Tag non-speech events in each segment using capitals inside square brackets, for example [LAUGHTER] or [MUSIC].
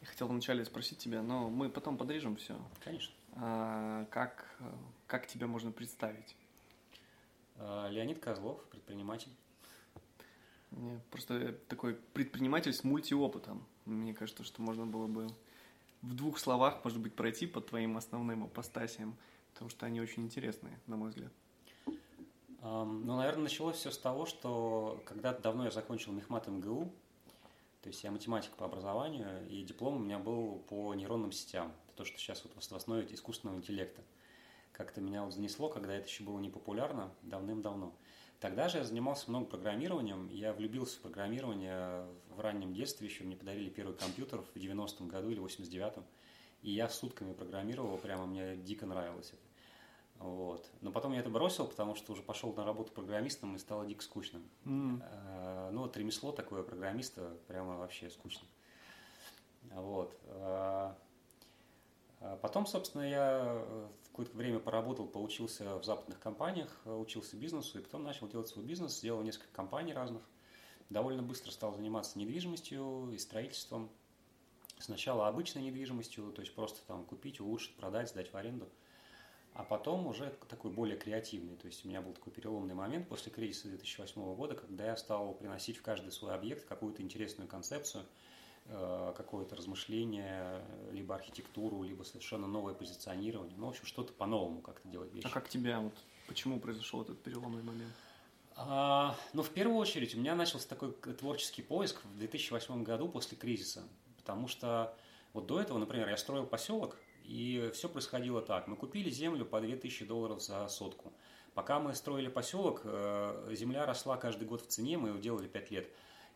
Я хотел вначале спросить тебя, но мы потом подрежем все. Конечно. А, как, как тебя можно представить? А, Леонид Козлов, предприниматель. Мне просто такой предприниматель с мультиопытом. Мне кажется, что можно было бы в двух словах, может быть, пройти по твоим основным апостасиям, потому что они очень интересные, на мой взгляд. Ну, наверное, началось все с того, что когда-то давно я закончил мехмат МГУ, то есть я математик по образованию, и диплом у меня был по нейронным сетям. То, что сейчас вот в основе искусственного интеллекта. Как-то меня вот занесло, когда это еще было не популярно, давным-давно. Тогда же я занимался много программированием, я влюбился в программирование в раннем детстве, еще мне подарили первый компьютер в 90-м году или 89-м, и я сутками программировал, прямо мне дико нравилось это. Вот. Но потом я это бросил, потому что уже пошел на работу программистом и стало дико скучно. Mm. Ну, вот ремесло такое программиста прямо вообще скучно. Вот. А, а потом, собственно, я какое-то время поработал, поучился в западных компаниях, учился бизнесу, и потом начал делать свой бизнес, сделал несколько компаний разных. Довольно быстро стал заниматься недвижимостью и строительством. Сначала обычной недвижимостью, то есть просто там купить, улучшить, продать, сдать в аренду – а потом уже такой более креативный. То есть у меня был такой переломный момент после кризиса 2008 года, когда я стал приносить в каждый свой объект какую-то интересную концепцию, э, какое-то размышление, либо архитектуру, либо совершенно новое позиционирование. Ну, в общем, что-то по-новому как-то делать вещи. А как тебя, вот, почему произошел этот переломный момент? А, ну, в первую очередь, у меня начался такой творческий поиск в 2008 году после кризиса, потому что вот до этого, например, я строил поселок, и все происходило так. Мы купили землю по 2000 долларов за сотку. Пока мы строили поселок, э, земля росла каждый год в цене, мы ее делали 5 лет.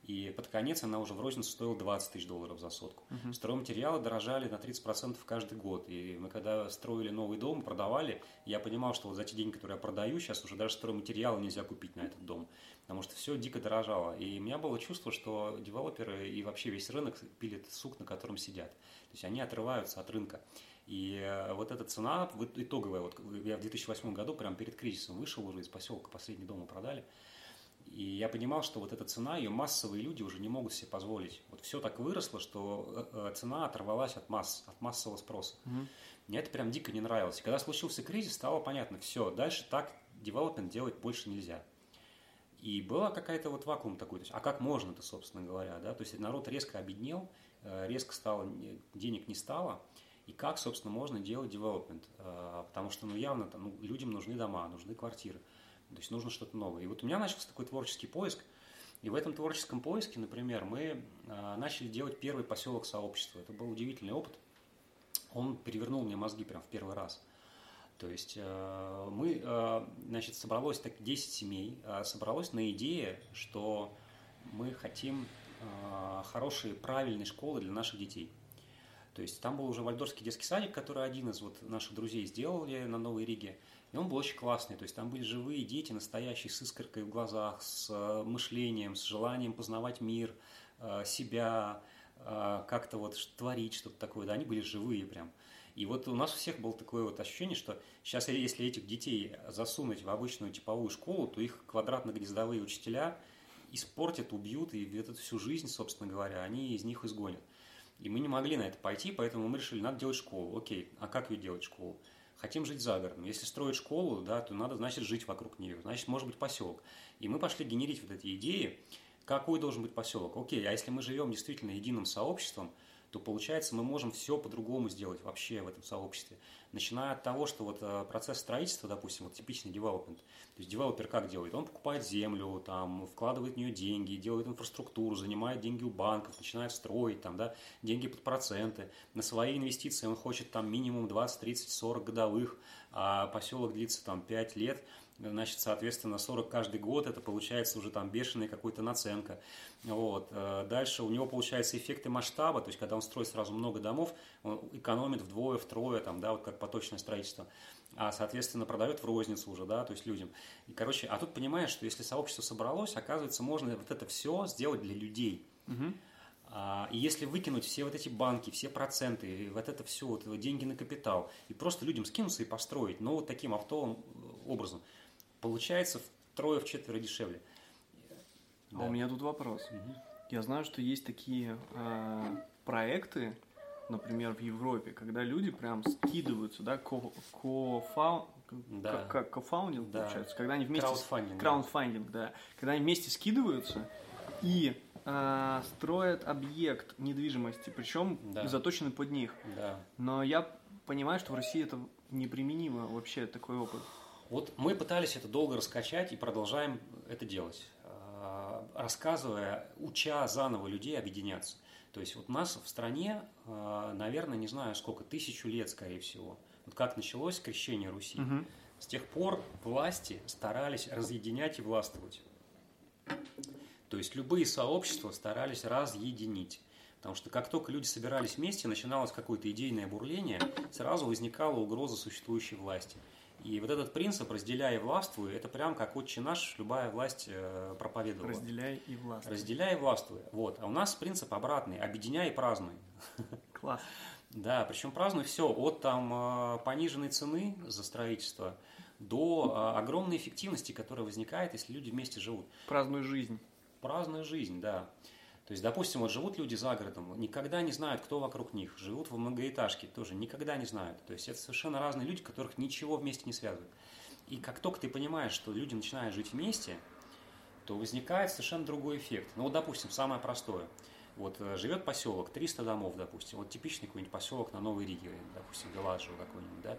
И под конец она уже в розницу стоила 20 тысяч долларов за сотку. Uh-huh. Стройматериалы дорожали на 30% каждый год. И мы когда строили новый дом, продавали, я понимал, что вот за те деньги, которые я продаю, сейчас уже даже стройматериалы нельзя купить на этот дом. Потому что все дико дорожало. И у меня было чувство, что девелоперы и вообще весь рынок пилит сук, на котором сидят. То есть они отрываются от рынка. И э, вот эта цена, итоговая, вот я в 2008 году, прямо перед кризисом вышел уже из поселка, последний дом мы продали, и я понимал, что вот эта цена, ее массовые люди уже не могут себе позволить. Вот все так выросло, что э, э, цена оторвалась от масс, от массового спроса. Угу. Мне это прям дико не нравилось. И когда случился кризис, стало понятно, все, дальше так девелопмент делать больше нельзя. И была какая-то вот вакуум такой, то есть, а как можно-то, собственно говоря, да, то есть народ резко обеднел, резко стало, денег не стало, и как, собственно, можно делать development. А, потому что, ну, явно там, ну, людям нужны дома, нужны квартиры. То есть нужно что-то новое. И вот у меня начался такой творческий поиск. И в этом творческом поиске, например, мы а, начали делать первый поселок сообщества. Это был удивительный опыт. Он перевернул мне мозги прям в первый раз. То есть а, мы, значит, собралось так 10 семей, собралось на идее, что мы хотим хорошие, правильные школы для наших детей – то есть там был уже вальдорфский детский садик, который один из вот наших друзей сделали на Новой Риге. И он был очень классный. То есть там были живые дети, настоящие, с искоркой в глазах, с э, мышлением, с желанием познавать мир, э, себя, э, как-то вот творить что-то такое. Да, они были живые прям. И вот у нас у всех было такое вот ощущение, что сейчас, если этих детей засунуть в обычную типовую школу, то их квадратно-гнездовые учителя испортят, убьют, и эту всю жизнь, собственно говоря, они из них изгонят. И мы не могли на это пойти, поэтому мы решили, надо делать школу. Окей, а как ее делать школу? Хотим жить за городом. Если строить школу, да, то надо, значит, жить вокруг нее. Значит, может быть поселок. И мы пошли генерить вот эти идеи, какой должен быть поселок. Окей, а если мы живем действительно единым сообществом, то получается мы можем все по-другому сделать вообще в этом сообществе. Начиная от того, что вот э, процесс строительства, допустим, вот типичный девелопмент, то есть девелопер как делает? Он покупает землю, там, вкладывает в нее деньги, делает инфраструктуру, занимает деньги у банков, начинает строить, там, да, деньги под проценты. На свои инвестиции он хочет там минимум 20, 30, 40 годовых, а поселок длится там 5 лет, значит, соответственно, 40 каждый год, это получается уже там бешеная какая-то наценка. Вот. Э, дальше у него получается эффекты масштаба, то есть когда он строит сразу много домов, он экономит вдвое, втрое, там, да, вот как поточное строительство, а, соответственно, продает в розницу уже, да, то есть людям. И, короче, а тут понимаешь, что если сообщество собралось, оказывается, можно вот это все сделать для людей. Угу. И если выкинуть все вот эти банки, все проценты, вот это все, вот деньги на капитал, и просто людям скинуться и построить, но вот таким автовым образом, получается втрое, в четверо дешевле. А у меня тут вопрос. Мгм. Я знаю, что есть такие э, проекты, например, в Европе, когда люди прям скидываются, да, ко, кофау- Да. как- кофаундинг Да. получается, когда они вместе с- Краудфандинг, да. да, когда они вместе скидываются и э, строят объект недвижимости, причем Да. заточенный под них. Да. Но я понимаю, что в России это неприменимо вообще такой опыт. Вот мы пытались это долго раскачать и продолжаем это делать, а, рассказывая, уча заново людей объединяться. То есть вот у нас в стране, а, наверное, не знаю сколько, тысячу лет, скорее всего. Вот как началось крещение Руси. Мгм. С тех пор власти старались разъединять и властвовать. То есть любые сообщества старались разъединить. Потому что как только люди собирались вместе, начиналось какое-то идейное бурление, сразу возникала угроза существующей власти. И вот этот принцип «разделяй и властвуй» – это прям как «Отче наш» любая власть э, проповедовала. Разделяй и властвуй. «Разделяй и властвуй». Вот. А у нас принцип обратный – «объединяй и празднуй». [LAUGHS] Класс. Да, причем празднуй все от там э, пониженной цены за строительство до э, огромной эффективности, которая возникает, если люди вместе живут. Празднуй жизнь. Праздную жизнь, да. То есть, допустим, вот живут люди за городом, никогда не знают, кто вокруг них. Живут в многоэтажке, тоже никогда не знают. То есть, это совершенно разные люди, которых ничего вместе не связывает. И как только ты понимаешь, что люди начинают жить вместе, то возникает совершенно другой эффект. Ну вот, допустим, самое простое. Вот э, живет поселок, 300 домов, допустим. Вот типичный какой-нибудь поселок на Новой Риге, допустим, Галаджио какой-нибудь, да.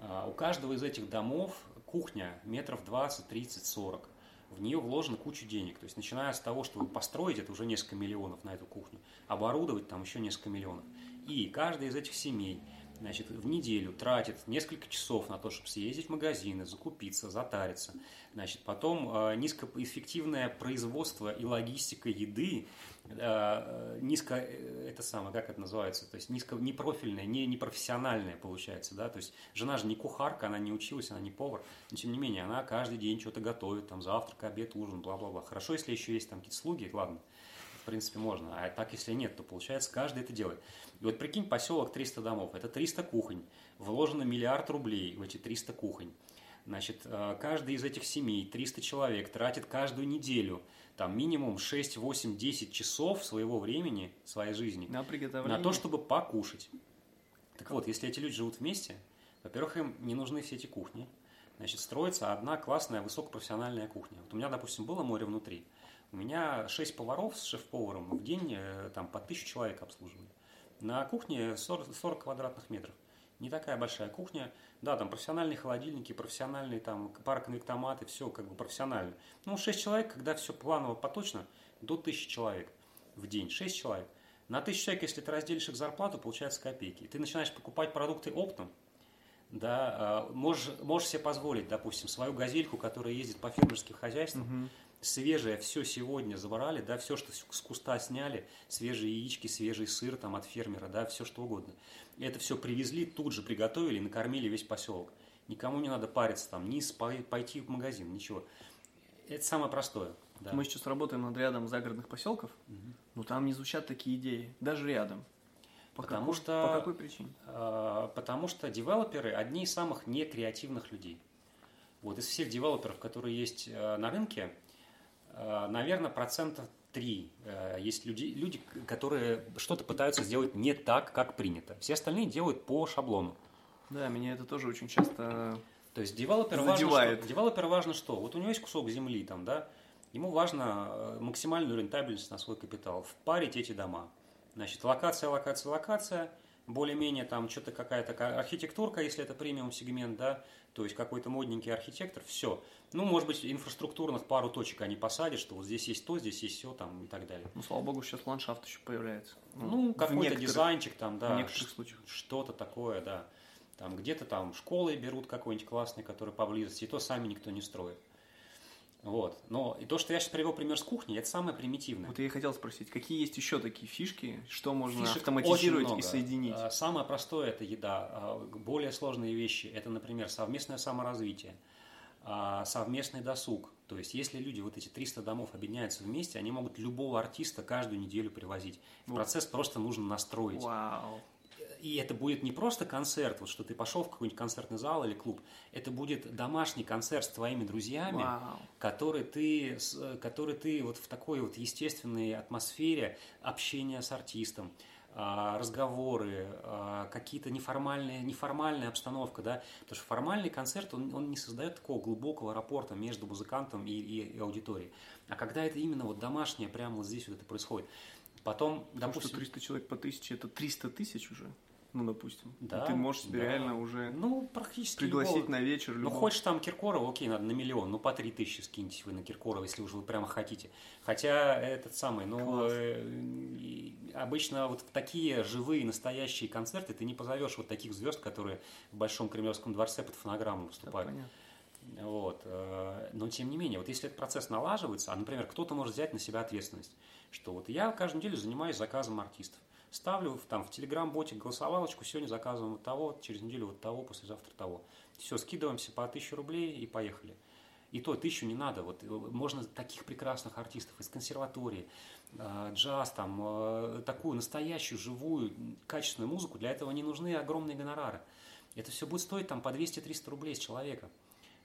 А, У каждого из этих домов кухня метров 20, 30, 40. В нее вложено кучу денег. То есть, начиная с того, чтобы построить, это уже несколько миллионов на эту кухню, оборудовать там еще несколько миллионов. И каждая из этих семей значит, в неделю тратит несколько часов на то, чтобы съездить в магазины, закупиться, затариться. Значит, потом э, низкоэффективное производство и логистика еды, низко, э, это самое, как это называется, то есть низко, непрофильное, не, непрофессиональное получается, да, то есть жена же не кухарка, она не училась, она не повар, но тем не менее, она каждый день что-то готовит, там завтрак, обед, ужин, бла-бла-бла. Хорошо, если еще есть там какие-то слуги, ладно, в принципе, можно. А так, если нет, то получается, каждый это делает. И вот прикинь, поселок 300 домов, это 300 кухонь. Вложено миллиард рублей в эти 300 кухонь. Значит, э, каждый из этих семей, 300 человек, тратит каждую неделю там минимум 6, 8, 10 часов своего времени, своей жизни На приготовление. на то, чтобы покушать. Так вот, если эти люди живут вместе, во-первых, им не нужны все эти кухни. Значит, строится одна классная высокопрофессиональная кухня. Вот у меня, допустим, было море внутри. У меня 6 поваров с шеф-поваром в день э, там, по 1000 человек обслуживали. На кухне 40, 40 квадратных метров. Не такая большая кухня. Да, там профессиональные холодильники, профессиональные там пароконвектоматы, все как бы профессионально. Ну, 6 человек, когда все планово, поточно, до 1000 человек в день. 6 человек. На 1000 человек, если ты разделишь их зарплату, получается копейки. И ты начинаешь покупать продукты оптом, да, а, можешь, можешь себе позволить, допустим, свою газельку, которая ездит по фермерским хозяйствам, Мгм. Свежее все сегодня забрали, да, все, что с куста сняли, свежие яички, свежий сыр там от фермера, да, все что угодно. Это все привезли, тут же приготовили накормили весь поселок. Никому не надо париться там, ни пойти в магазин, ничего. Это самое простое. Да. Мы сейчас работаем над рядом загородных поселков, но там не звучат такие идеи, даже рядом. По Потому какой- что- По какой причине? А, Потому что девелоперы одни из самых некреативных людей. Вот из всех девелоперов, которые есть э, на рынке, наверное, процентов 3 есть люди, люди, которые что-то пытаются сделать не так, как принято. Все остальные делают по шаблону. Да, меня это тоже очень часто... То есть девелоперу важно, что, девелоперу важно что? Вот у него есть кусок земли там, да, ему важно э, максимальную рентабельность на свой капитал, впарить эти дома. Значит, локация, локация, локация, более-менее там что-то какая-то ка- архитектурка, если это премиум сегмент, да, то есть какой-то модненький архитектор, все. Ну, может быть, инфраструктурных пару точек они посадят, что вот здесь есть то, здесь есть все там и так далее. Ну, слава богу, сейчас ландшафт еще появляется. Ну, в какой-то дизайнчик там, да. В некоторых случаях. Что-то такое, да. Там где-то там школы берут какой-нибудь классный, который поблизости, и то сами никто не строит. Вот. Но и то, что я сейчас привел пример с кухни, это самое примитивное. Вот я и хотел спросить, какие есть еще такие фишки, что можно Фишек автоматизировать и соединить? А, Самое простое – это еда. А, Более сложные вещи – это, например, совместное саморазвитие, совместный досуг. То есть, если люди, вот эти 300 домов объединяются вместе, они могут любого артиста каждую неделю привозить. Вот. Процесс просто нужно настроить. Вау. и это будет не просто концерт, вот что ты пошел в какой-нибудь концертный зал или клуб, это будет домашний концерт с твоими друзьями, Вау. который ты, который ты вот в такой вот естественной атмосфере общения с артистом, а, разговоры, а, какие-то неформальные, неформальная обстановка, да, потому что формальный концерт, он, он не создает такого глубокого рапорта между музыкантом и, и, и аудиторией. А когда это именно вот домашнее, прямо вот здесь вот это происходит, Потом, Потому допустим... что 300 человек по 1000 это 300 тысяч уже. Ну, допустим. Да, И ты можешь себе да. реально уже Ну, практически пригласить любого. на вечер Ну, любого. хочешь там Киркорова, окей, надо на миллион, ну, по три тысячи скиньтесь вы на Киркорова, если уж вы прямо хотите. Хотя этот самый, ну, э, обычно вот в такие живые, настоящие концерты ты не позовешь вот таких звезд, которые в Большом Кремлевском дворце под фонограмму Да, выступают. понятно. Вот. э, Но тем не менее, вот если этот процесс налаживается, а, например, кто-то может взять на себя ответственность, что вот я каждую неделю занимаюсь заказом артистов. Ставлю там, в телеграм-боте голосовалочку, сегодня заказываем вот того, через неделю вот того, послезавтра того. Все, скидываемся по 1000 рублей и поехали. И то тысячу не надо. Вот, э, можно таких прекрасных артистов из консерватории, э, джаз, там, э, такую настоящую, живую, качественную музыку. Для этого не нужны огромные гонорары. Это все будет стоить там по 200-300 рублей с человека.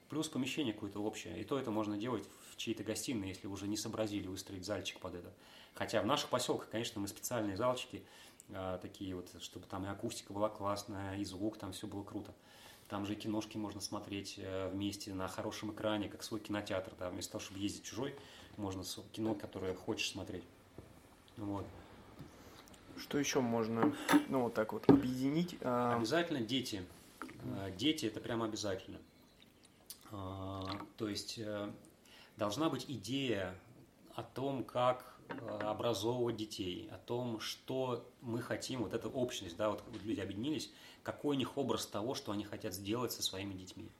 Плюс помещение какое-то общее. И то это можно делать в чьей-то гостиной, если уже не сообразили выстроить зальчик под это. Хотя в наших поселках, конечно, мы специальные залчики, а, такие вот, чтобы там и акустика была классная, и звук, там все было круто. Там же и киношки можно смотреть э, вместе на хорошем экране, как свой кинотеатр. Да, вместо того, чтобы ездить чужой, можно кино, которое хочешь смотреть. Вот. Что еще можно, ну, вот так вот объединить? А, Обязательно дети. Э, Дети это прямо обязательно. А, То есть э, должна быть идея о том, как образовывать детей, о том, что мы хотим, вот эта общность, да, вот люди объединились, какой у них образ того, что они хотят сделать со своими детьми.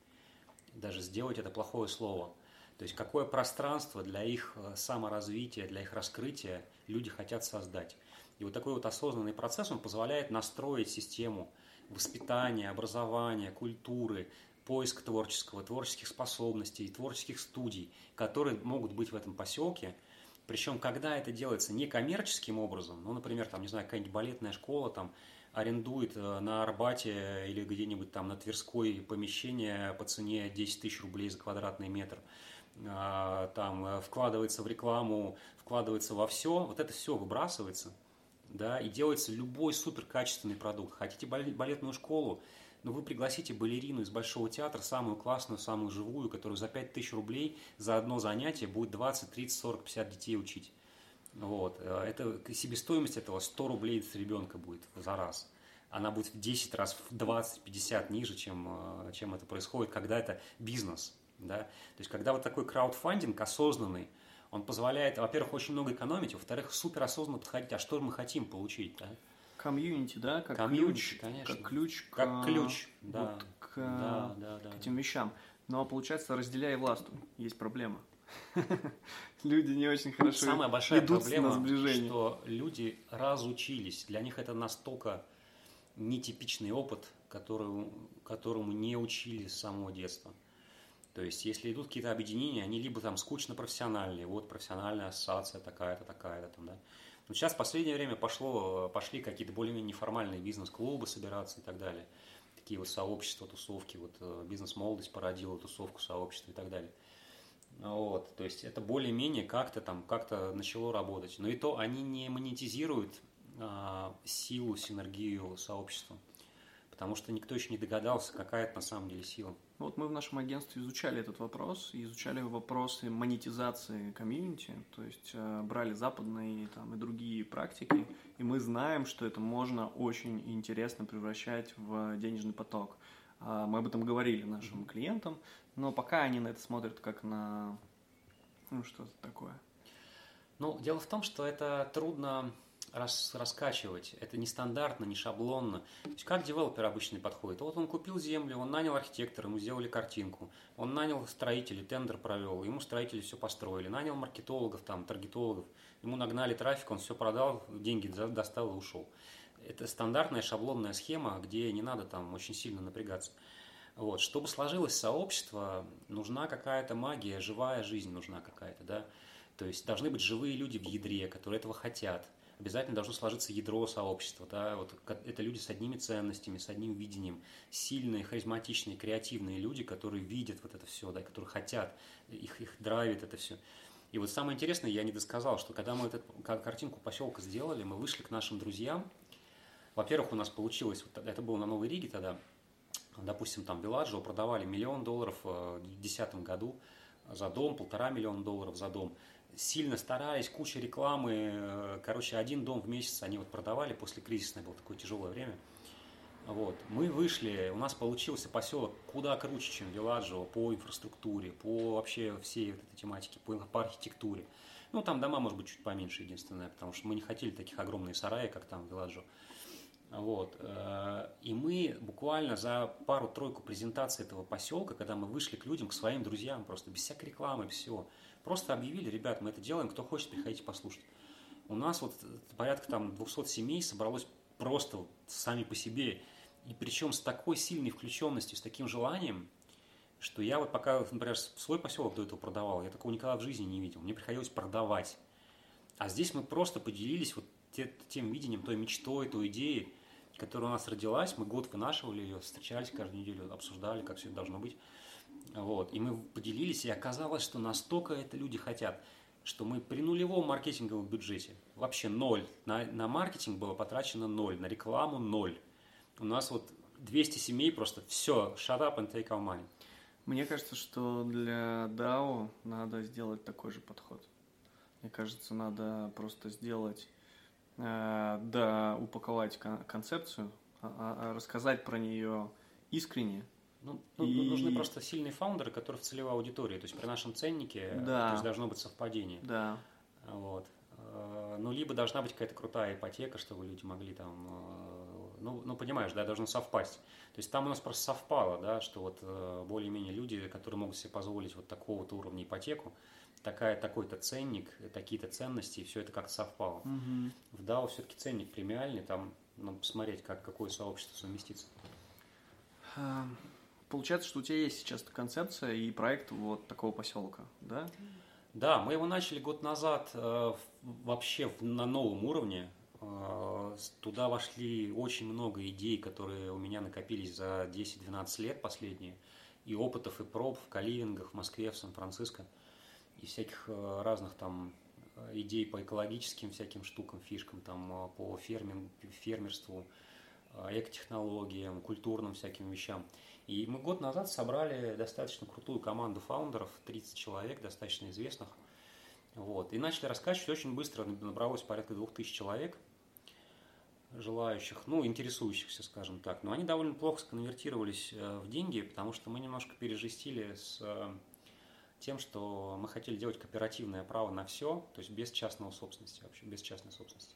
Даже сделать это плохое слово. То есть какое пространство для их э, саморазвития, для их раскрытия люди хотят создать. И вот такой вот осознанный процесс, он позволяет настроить систему воспитания, образования, культуры, поиск творческого, творческих способностей, творческих студий, которые могут быть в этом поселке. Причем, когда это делается не коммерческим образом, ну, например, там, не знаю, какая-нибудь балетная школа там арендует э, на Арбате или где-нибудь там на Тверской помещение по цене 10 тысяч рублей за квадратный метр, а, там э, вкладывается в рекламу, вкладывается во все, вот это все выбрасывается, да, и делается любой суперкачественный продукт. Хотите балет- балетную школу, но вы пригласите балерину из Большого театра, самую классную, самую живую, которую за 5000 рублей за одно занятие будет 20, 30, 40, 50 детей учить. Вот. Э, Это, себестоимость этого 100 рублей с ребенка будет за раз. Она будет в 10 раз, в 20, 50 ниже, чем, э, чем это происходит, когда это бизнес. Да? То есть, когда вот такой краудфандинг осознанный, он позволяет, во-первых, очень много экономить, во-вторых, супер осознанно подходить, а что мы хотим получить. Да? Комьюнити, да, как Комьюнити, ключ, конечно. как ключ, к, Как ключ, да. вот к, Да, да, да. к этим вещам. Но получается, разделяя властвуй, есть проблема. [LAUGHS] Люди не очень хорошо Самая большая идут проблема, на сближение. что люди разучились. Для них это настолько нетипичный опыт, которому, которому не учили с самого детства. То есть, если идут какие-то объединения, они либо там скучно профессиональные, вот профессиональная ассоциация такая-то, такая-то там, да. Но сейчас в последнее время пошло, пошли какие-то более-менее неформальные бизнес-клубы собираться и так далее. Такие вот сообщества, тусовки, вот э, бизнес-молодость породила тусовку, сообщество и так далее. Вот, то есть это более-менее как-то там, как-то начало работать. Но и то они не монетизируют а, силу, синергию сообщества. Потому что никто еще не догадался, какая это на самом деле сила. Ну Вот мы в нашем агентстве изучали этот вопрос, изучали вопросы монетизации комьюнити, то есть э, брали западные там, и другие практики, и мы знаем, что это можно очень интересно превращать в денежный поток. А Мы об этом говорили нашим клиентам, но пока они на это смотрят как на ну, что-то такое. Ну, дело в том, что это трудно рас- раскачивать. Это не стандартно, не шаблонно. То есть как девелопер обычно подходит? Вот он купил землю, он нанял архитектора, ему сделали картинку. Он нанял строителей, тендер провел, ему строители все построили. Нанял маркетологов, там, таргетологов. Ему нагнали трафик, он все продал, деньги достал и ушел. Это стандартная шаблонная схема, где не надо там очень сильно напрягаться. Вот. Чтобы сложилось сообщество, нужна какая-то магия, живая жизнь нужна какая-то, да. То есть должны быть живые люди в ядре, которые этого хотят. Обязательно должно сложиться ядро сообщества, да, вот это люди с одними ценностями, с одним видением, сильные, харизматичные, креативные люди, которые видят вот это все, да, которые хотят, их, их драйвит это все. И вот самое интересное, я не досказал, что когда мы эту картинку поселка сделали, мы вышли к нашим друзьям. Во-первых, у нас получилось, вот это было на Новой Риге тогда, допустим, там Беладжио продавали миллион долларов э, в 2010 году за дом, полтора миллиона долларов за дом. Сильно старались, куча рекламы, э, короче, один дом в месяц они вот продавали, после кризисное было такое тяжелое время – вот. Мы вышли, у нас получился поселок куда круче, чем Виладжево по инфраструктуре, по вообще всей вот этой тематике, по, по архитектуре. Ну, там дома, может быть, чуть поменьше, единственное, потому что мы не хотели таких огромные сараи, как там в Виладжево. Вот. Э, и мы буквально за пару-тройку презентаций этого поселка, когда мы вышли к людям, к своим друзьям, просто без всякой рекламы, всего, просто объявили, ребят, мы это делаем, кто хочет, приходите послушать. У нас вот порядка там 200 семей собралось просто сами по себе и причем с такой сильной включенностью, с таким желанием, что я вот пока, например, свой поселок до этого продавал, я такого никогда в жизни не видел. Мне приходилось продавать. А здесь мы просто поделились вот тем видением, той мечтой, той идеей, которая у нас родилась. Мы год вынашивали ее, встречались каждую неделю, обсуждали, как все должно быть. Вот. И мы поделились, и оказалось, что настолько это люди хотят, что мы при нулевом маркетинговом бюджете, вообще ноль, на, на маркетинг было потрачено ноль, на рекламу ноль. У нас вот 200 семей просто все, shut up and take our money. Мне кажется, что для DAO надо сделать такой же подход. Мне кажется, надо просто сделать, э, да, упаковать кон- концепцию, а, а, а рассказать про нее искренне. Ну, ну, и... нужны просто сильные фаундеры, которые в целевой аудитории. То есть при нашем ценнике да. то есть должно быть совпадение. Да. Вот. Э, ну, либо должна быть какая-то крутая ипотека, чтобы люди могли там э, ну, ну, понимаешь, да, должно совпасть. То есть там у нас просто совпало, да, что вот э, более-менее люди, которые могут себе позволить вот такого-то уровня ипотеку, такая, такой-то ценник, такие-то ценности, и все это как-то совпало. Угу. В DAO все-таки ценник премиальный, там ну, посмотреть, как, какое сообщество совместится. Получается, что у тебя есть сейчас концепция и проект вот такого поселка, да? Да, мы его начали год назад э, вообще на новом уровне. А, туда вошли очень много идей, которые у меня накопились за 10-12 лет последние, и опытов, и проб в каливингах, в Москве, в Сан-Франциско, и всяких э, разных там э, идей по экологическим всяким штукам, фишкам, там, э, по фермин, фермерству, экотехнологиям, культурным всяким вещам. И мы год назад собрали достаточно крутую команду фаундеров, 30 человек, достаточно известных, вот, и начали раскачивать очень быстро, набралось порядка 2000 человек – желающих, ну, интересующихся, скажем так. Но они довольно плохо сконвертировались э, в деньги, потому что мы немножко пережестили с э, тем, что мы хотели делать кооперативное право на все, то есть без частного собственности вообще, без частной собственности.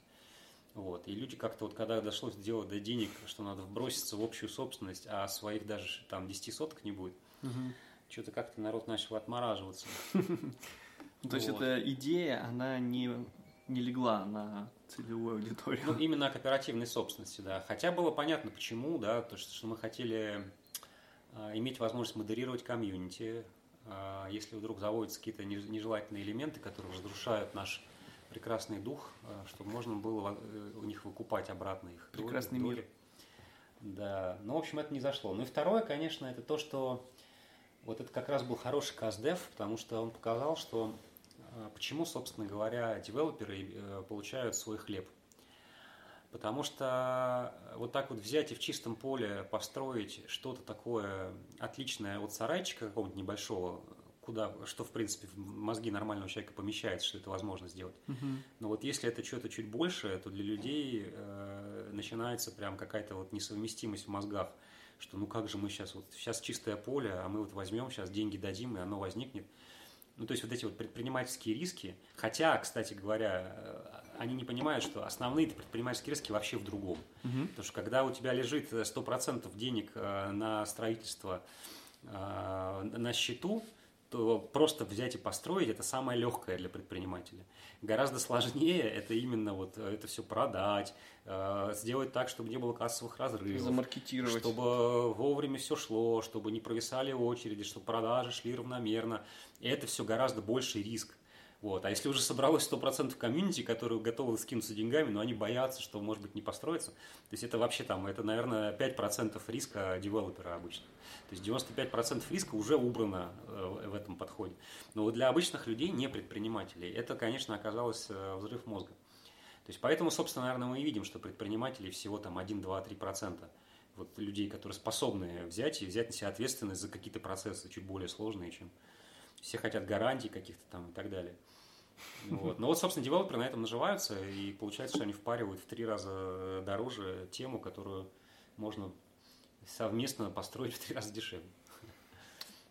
Вот. И люди как-то вот, когда дошло дело до денег, что надо вброситься в общую собственность, а своих даже там 10 соток не будет, угу. что-то как-то народ начал отмораживаться. [LAUGHS] То есть эта идея, она не не легла на целевую аудиторию. Ну, именно о кооперативной собственности, да. Хотя было понятно, почему, да, то, что, что мы хотели э, иметь возможность модерировать комьюнити, э, если вдруг заводятся какие-то нежелательные элементы, которые разрушают наш прекрасный дух, э, чтобы можно было э, у них выкупать обратно их Прекрасный доли, мир. Да, ну, в общем, это не зашло. Ну и второе, конечно, это то, что вот это как раз был хороший каздев, потому что он показал, что а почему, собственно говоря, девелоперы э, получают свой хлеб? Потому что вот так вот взять и в чистом поле построить что-то такое отличное от сарайчика какого-нибудь небольшого, куда, что в принципе в мозги нормального человека помещается, что это возможно сделать. Угу. Но вот если это что-то чуть больше, то для людей э, начинается прям какая-то вот несовместимость в мозгах, что ну как же мы сейчас вот сейчас чистое поле, а мы вот возьмем сейчас деньги дадим и оно возникнет. Ну, то есть вот эти вот предпринимательские риски, хотя, кстати говоря, э, они не понимают, что основные предпринимательские риски вообще в другом. Угу. Потому что когда у тебя лежит 100% денег э, на строительство э, на счету, то просто взять и построить это самое легкое для предпринимателя. Гораздо сложнее это именно вот это все продать, э, сделать так, чтобы не было кассовых разрывов, Замаркетировать. чтобы вовремя все шло, чтобы не провисали очереди, чтобы продажи шли равномерно. И это все гораздо больший риск. Вот. А если уже собралось 100% комьюнити, которые готовы скинуться деньгами, но они боятся, что, может быть, не построится, то есть это вообще там, это, наверное, 5% риска девелопера обычно. То есть 95% риска уже убрано э, в этом подходе. Но вот для обычных людей, не предпринимателей, это, конечно, оказалось э, взрыв мозга. То есть поэтому, собственно, наверное, мы и видим, что предпринимателей всего там 1, 2, 3%. Вот людей, которые способны взять и взять на себя ответственность за какие-то процессы чуть более сложные, чем все хотят гарантий каких-то там и так далее. Вот. Но вот, собственно, девелоперы на этом наживаются, и получается, что они впаривают в три раза дороже тему, которую можно совместно построить в три раза дешевле.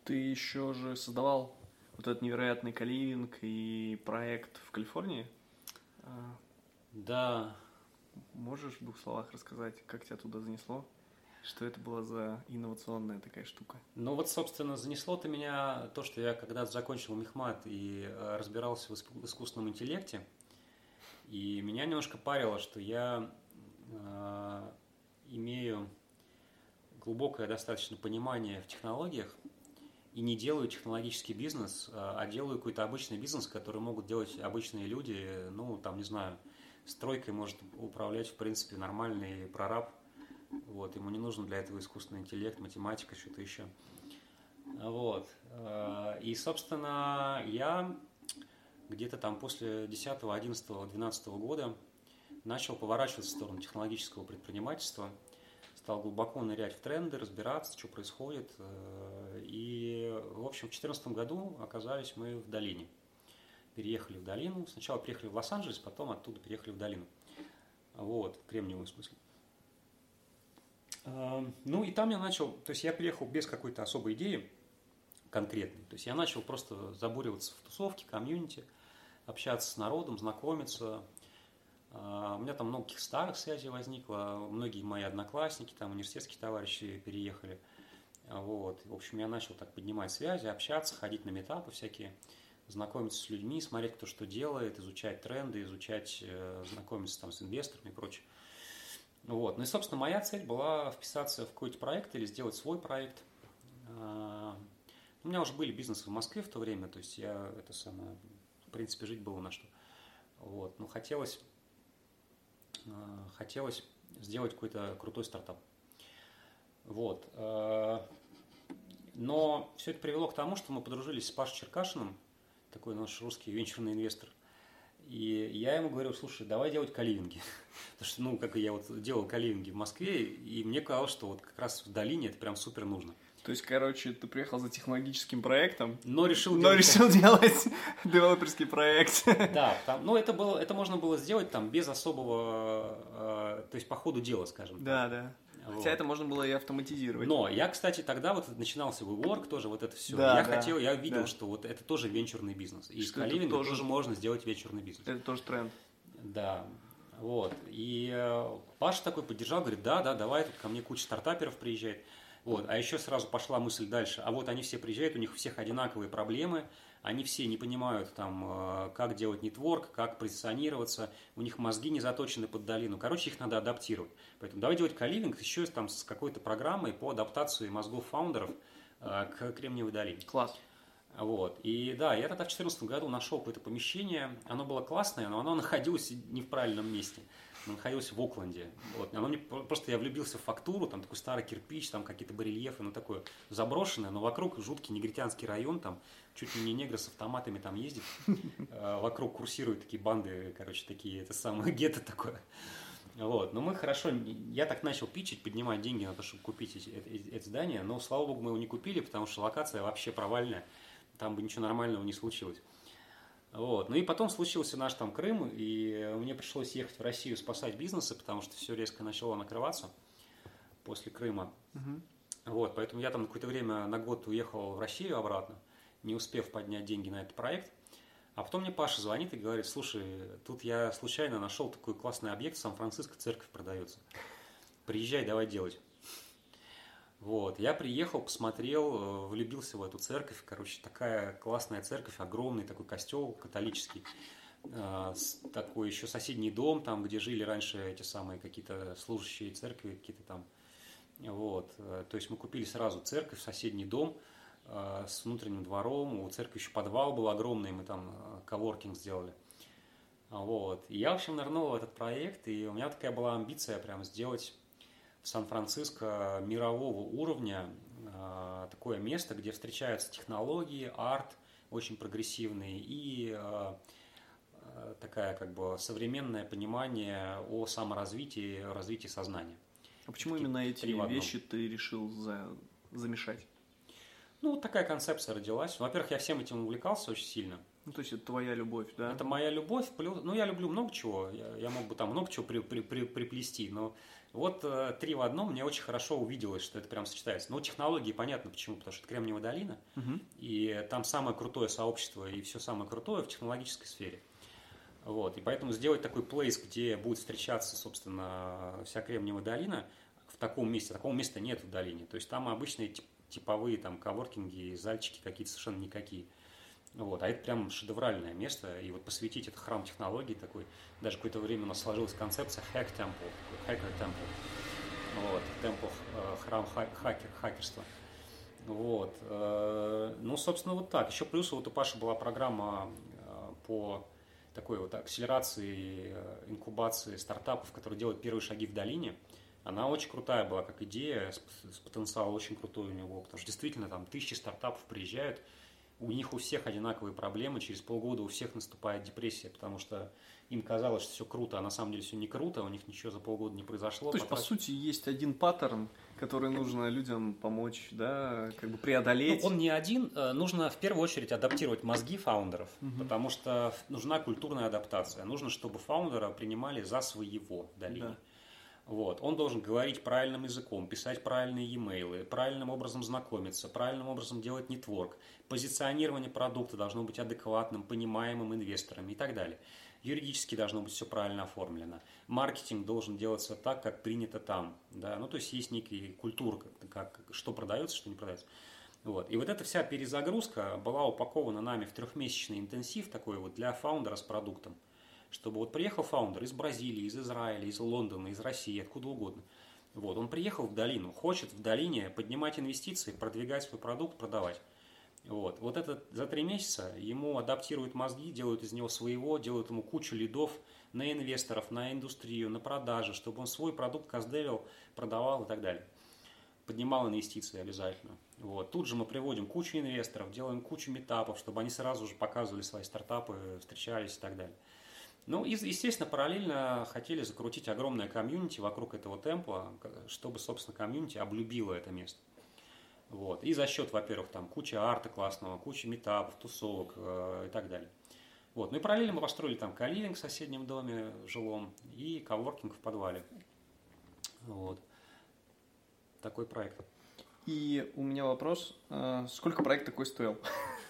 Ты еще же создавал вот этот невероятный каливинг и проект в Калифорнии. А, Да, Можешь в двух словах рассказать, как тебя туда занесло? Что это была за инновационная такая штука? Ну вот, собственно, занесло-то меня то, что я когда-то закончил Мехмат и э, разбирался в иску- в искусственном интеллекте, и меня немножко парило, что я э, имею глубокое достаточно понимание в технологиях и не делаю технологический бизнес, э, а делаю какой-то обычный бизнес, который могут делать обычные люди, ну, там, не знаю, стройкой может управлять, в принципе, нормальный прораб, вот, ему не нужен для этого искусственный интеллект, математика, что-то еще. Вот. Э, И, собственно, я где-то там после 10, 11, 12 года начал поворачиваться в сторону технологического предпринимательства, стал глубоко нырять в тренды, разбираться, что происходит. Э, И, в общем, в 2014 году оказались мы в долине. Переехали в долину. Сначала приехали в Лос-Анджелес, потом оттуда переехали в долину. Вот, в Кремниевую в смысле. Э, Ну и там я начал, то есть я приехал без какой-то особой идеи конкретной. То есть я начал просто забуриваться в тусовке, комьюнити, общаться с народом, знакомиться. Э, У меня там много каких старых связей возникло, многие мои одноклассники, там университетские товарищи переехали. Вот. В общем, я начал так поднимать связи, общаться, ходить на метапы всякие, знакомиться с людьми, смотреть, кто что делает, изучать тренды, изучать, э, знакомиться там с инвесторами и прочее. Вот. Ну и, собственно, моя цель была вписаться в какой-то проект или сделать свой проект. А, У меня уже были бизнесы в Москве в то время, то есть я это самое, в принципе, жить было на что. Вот. Но хотелось, а, хотелось сделать какой-то крутой стартап. Вот. А, Но все это привело к тому, что мы подружились с Пашей Черкашиным, такой наш русский венчурный инвестор. И я ему говорю, слушай, давай делать каливинги. [LAUGHS] Потому что, ну, как я вот делал каливинги в Москве, и мне казалось, что вот как раз в долине это прям супер нужно. То есть, короче, ты приехал за технологическим проектом, Но решил но делать решил делать [LAUGHS] девелоперский проект. Да, там, ну это было, это можно было сделать там без особого, э, то есть по ходу дела, скажем. Да, да. Вот. Хотя это можно было и автоматизировать. Но я, кстати, тогда вот начинался WeWork, тоже вот это все. Да, я да, хотел, я видел, да. что вот это тоже венчурный бизнес. И Что это каливинга тоже- тоже... можно сделать венчурный бизнес. Это тоже тренд. Да, вот. И э, Паша такой поддержал, говорит, да, да, давай, тут ко мне куча стартаперов приезжает. Вот. А еще сразу пошла мысль дальше. А вот они все приезжают, у них у всех одинаковые проблемы, они все не понимают, там, э, как делать нетворк, как позиционироваться, у них мозги не заточены под долину. Короче, их надо адаптировать. Поэтому давай делать каливинг еще там с какой-то программой по адаптации мозгов фаундеров э, к Кремниевой долине. Класс. Вот. И да, я тогда в 2014 году нашел какое-то помещение. Оно было классное, но оно находилось не в правильном месте. Оно находилось в Окленде. Вот. Оно мне, просто я влюбился в фактуру, там такой старый кирпич, там какие-то барельефы, ну такое заброшенное, но вокруг жуткий негритянский район, там чуть ли не негры с автоматами там ездит. Э, Вокруг курсируют такие банды, короче, такие, это самое [LAUGHS] гетто такое. Вот, но мы хорошо, я так начал пичить, поднимать деньги на то, чтобы купить это, это здание, но, слава богу, мы его не купили, потому что локация вообще провальная, там бы ничего нормального не случилось. Вот. Ну и потом случился наш там Крым, и мне пришлось ехать в Россию спасать бизнесы, потому что все резко начало накрываться после Крыма. Мгм. Вот, поэтому я там какое-то время на год уехал в Россию обратно, не успев поднять деньги на этот проект. А потом мне Паша звонит и говорит, слушай, тут я случайно нашел такой классный объект в Сан-Франциско, церковь продается. Приезжай, давай делать. Вот, я приехал, посмотрел, э, влюбился в эту церковь. Короче, такая классная церковь, огромный такой костел католический. Э, такой еще соседний дом, там, где жили раньше эти самые какие-то служащие церкви, какие-то там. Вот, э, то есть мы купили сразу церковь, соседний дом с внутренним двором. У церкви еще подвал был огромный, мы там коворкинг сделали. Вот. И я, в общем, нырнул в этот проект, и у меня такая была амбиция прям сделать Сан-Франциско мирового уровня, а, такое место, где встречаются технологии, арт, очень прогрессивный и а, а, такая как бы современное понимание о саморазвитии, развитии сознания. А почему Такие именно эти вещи ты решил за, замешать? Ну, вот такая концепция родилась. Во-первых, я всем этим увлекался очень сильно. Ну, то есть это твоя любовь, да? Это моя любовь. Плюс, ну, я люблю много чего. Я, я мог бы там много чего при, при, при, приплести, но вот э, три в одном мне очень хорошо увиделось, что это прям сочетается. Ну, технологии понятно почему, потому что это Кремниевая долина, угу. и там самое крутое сообщество и все самое крутое в технологической сфере. Вот, и поэтому сделать такой плейс, где будет встречаться, собственно, вся Кремниевая долина, в таком месте, такого места нет в долине. То есть там обычные типовые там коворкинги, зальчики какие-то совершенно никакие. Вот, а это прям шедевральное место, и вот посвятить это храм технологий такой, даже какое-то время у нас сложилась концепция hack temple, hacker temple, вот, temple, э, храм хакер, хакерства. Вот, э, ну, собственно, вот так. Еще плюс вот у Паши была программа э, по такой вот акселерации, инкубации стартапов, которые делают первые шаги в долине. Она очень крутая была как идея, с потенциалом очень крутой у него, потому что действительно там тысячи стартапов приезжают, у них у всех одинаковые проблемы, через полгода у всех наступает депрессия, потому что им казалось, что все круто, а на самом деле все не круто, у них ничего за полгода не произошло. То есть, потом... по сути, есть один паттерн, который нужно людям помочь, да, как бы преодолеть. Ну, он не один, э, нужно в первую очередь адаптировать мозги фаундеров, угу. потому что нужна культурная адаптация, нужно, чтобы фаундера принимали за своего долине. Да. Вот. Он должен говорить правильным языком, писать правильные e-mail, правильным образом знакомиться, правильным образом делать нетворк. Позиционирование продукта должно быть адекватным, понимаемым инвесторами и так далее. Юридически должно быть все правильно оформлено. Маркетинг должен делаться так, как принято там. Да? Ну, то есть есть некий культура, как, что продается, что не продается. Вот. И вот эта вся перезагрузка была упакована нами в трехмесячный интенсив такой вот для фаундера с продуктом чтобы вот приехал фаундер из Бразилии, из Израиля, из Лондона, из России, откуда угодно. Вот, он приехал в долину, хочет в долине поднимать инвестиции, продвигать свой продукт, продавать. Вот, вот это за три месяца ему адаптируют мозги, делают из него своего, делают ему кучу лидов на инвесторов, на индустрию, на продажи, чтобы он свой продукт каздевил, продавал и так далее. Поднимал инвестиции обязательно. Вот. Тут же мы приводим кучу инвесторов, делаем кучу метапов, чтобы они сразу же показывали свои стартапы, встречались и так далее. Ну, и, естественно, параллельно хотели закрутить огромное комьюнити вокруг этого темпа, чтобы, собственно, комьюнити облюбило это место. Вот. И за счет, во-первых, там куча арта классного, куча метапов, тусовок э, и так далее. Вот. Ну и параллельно мы построили там каливинг в соседнем доме жилом и коворкинг в подвале. Вот. Такой проект. И у меня вопрос, э, сколько проект такой стоил?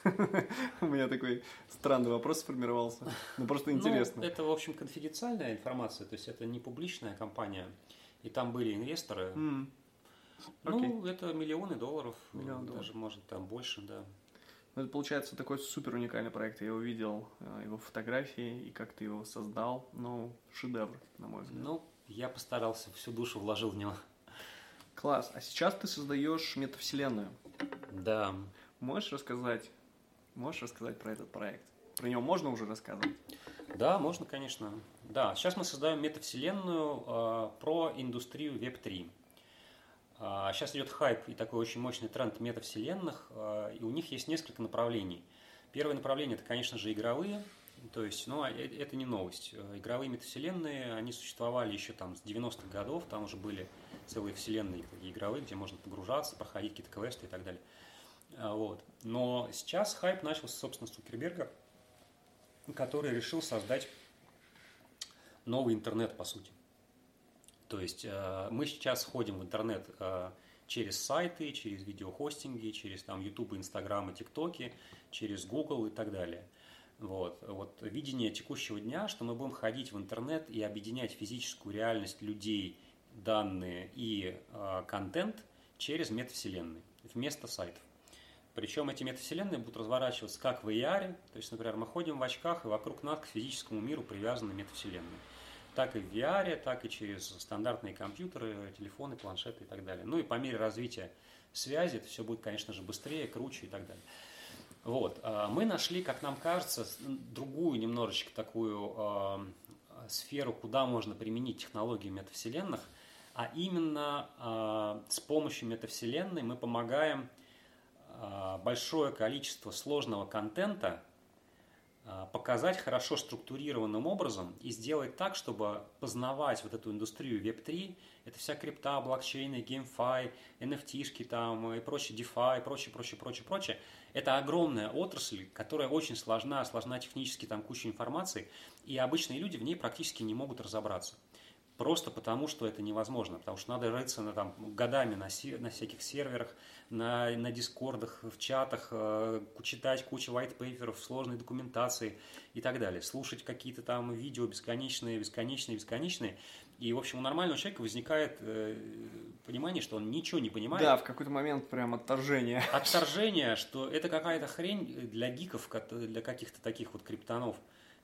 [LAUGHS] У меня такой странный вопрос сформировался. Ну, просто ну, интересно. Ну, это, в общем, конфиденциальная информация, то есть это не публичная компания. И там были инвесторы. Mm. Ну, это миллионы долларов. Миллион даже, долларов. может, там больше, да. Ну, это получается такой супер уникальный проект. Я увидел э, его фотографии и как ты его создал. Ну, шедевр, на мой взгляд. Ну, я постарался, всю душу вложил в него. Класс. А сейчас ты создаешь метавселенную. Да. Можешь рассказать, Можешь рассказать про этот проект? Про него можно уже рассказывать? Да, можно, конечно. Да, сейчас мы создаем метавселенную э, про индустрию Web3. Э, сейчас идет хайп и такой очень мощный тренд метавселенных, э, и у них есть несколько направлений. Первое направление это, конечно же, игровые, то есть, ну, это не новость. Игровые метавселенные, они существовали еще там с 90-х годов, там уже были целые вселенные игровые, где можно погружаться, проходить какие-то квесты и так далее. А, вот. Но сейчас хайп начался, собственно, с Цукерберга, который решил создать новый интернет, по сути. То есть э, мы сейчас ходим в интернет э, через сайты, через видеохостинги, через там YouTube, Instagram и ТикТоки, через Google и так далее. Вот. вот видение текущего дня, что мы будем ходить в интернет и объединять физическую реальность людей, данные и э, контент через метавселенные вместо сайтов. Причем эти метавселенные будут разворачиваться как в AR, то есть, например, мы ходим в очках, и вокруг нас к физическому миру привязаны метавселенные. Так и в VR, так и через стандартные компьютеры, телефоны, планшеты и так далее. Ну и по мере развития связи это все будет, конечно же, быстрее, круче и так далее. Вот. А мы нашли, как нам кажется, другую немножечко такую э, сферу, куда можно применить технологии метавселенных, а именно э, с помощью метавселенной мы помогаем а, большое количество сложного контента а, показать хорошо структурированным образом и сделать так, чтобы познавать вот эту индустрию Web3, это вся крипта, блокчейны, GameFi, NFT-шки там и прочее, DeFi, прочее, прочее, прочее, прочее. Это огромная отрасль, которая очень сложна, сложна технически, там куча информации, и обычные люди в ней практически не могут разобраться. Просто потому, что это невозможно, потому что надо рыться на, там, годами на, на всяких серверах, на, на дискордах, в чатах, э, читать кучу white paperов, сложной документации и так далее, слушать какие-то там видео бесконечные, бесконечные, бесконечные. И, в общем, у нормального человека возникает э, понимание, что он ничего не понимает. Да, в какой-то момент прям отторжение. [LAUGHS] Отторжение, что это какая-то хрень для гиков, для каких-то таких вот криптонов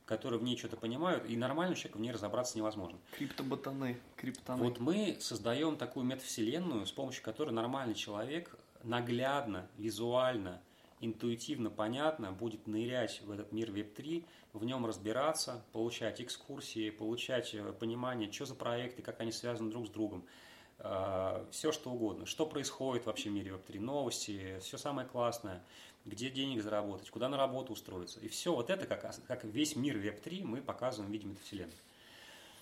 которые в ней что-то понимают, и нормальному человеку в ней разобраться невозможно. Криптобатаны, криптоны. Вот мы создаем такую метавселенную, с помощью которой нормальный человек наглядно, визуально, интуитивно, понятно будет нырять в этот мир Web3, в нем разбираться, получать экскурсии, получать э, понимание, что за проекты, как они связаны друг с другом. Э, все что угодно. Что происходит вообще в мире Web3, новости, все самое классное где денег заработать, куда на работу устроиться. И все вот это, как, как весь мир Web3, мы показываем в виде метавселенной.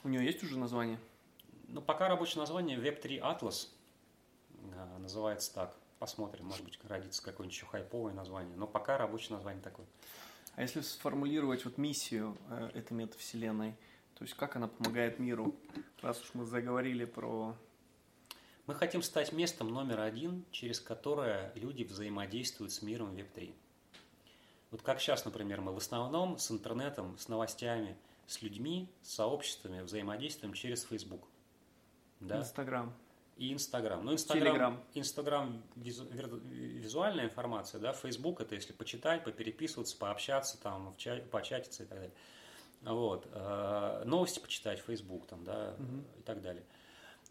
У нее есть уже название? Ну, пока рабочее название Web3 Atlas а, называется так. Посмотрим, может быть, родится какое-нибудь еще хайповое название. Но пока рабочее название такое. А если сформулировать вот миссию э, этой метавселенной, то есть как она помогает миру, раз уж мы заговорили про мы хотим стать местом номер один, через которое люди взаимодействуют с миром Web3. Вот как сейчас, например, мы в основном с интернетом, с новостями, с людьми, с сообществами взаимодействуем через Facebook. Да? Инстаграм. И Инстаграм. Ну, Инстаграм, Инстаграм визу, визуальная информация, да, Facebook это если почитать, попереписываться, пообщаться, там, в чат, початиться и так далее. Вот. Э, новости почитать, Facebook там, да, угу. и так далее.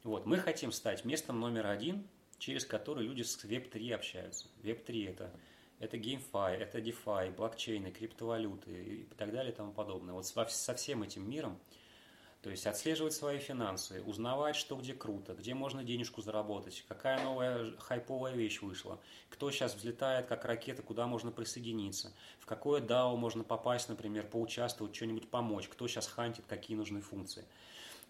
Вот, мы хотим стать местом номер один, через который люди с Web3 общаются. Web3 это, это GameFi, это DeFi, блокчейны, криптовалюты и так далее и тому подобное. Вот со всем этим миром, то есть отслеживать свои финансы, узнавать, что где круто, где можно денежку заработать, какая новая хайповая вещь вышла, кто сейчас взлетает как ракета, куда можно присоединиться, в какое DAO можно попасть, например, поучаствовать, что-нибудь помочь, кто сейчас хантит, какие нужны функции.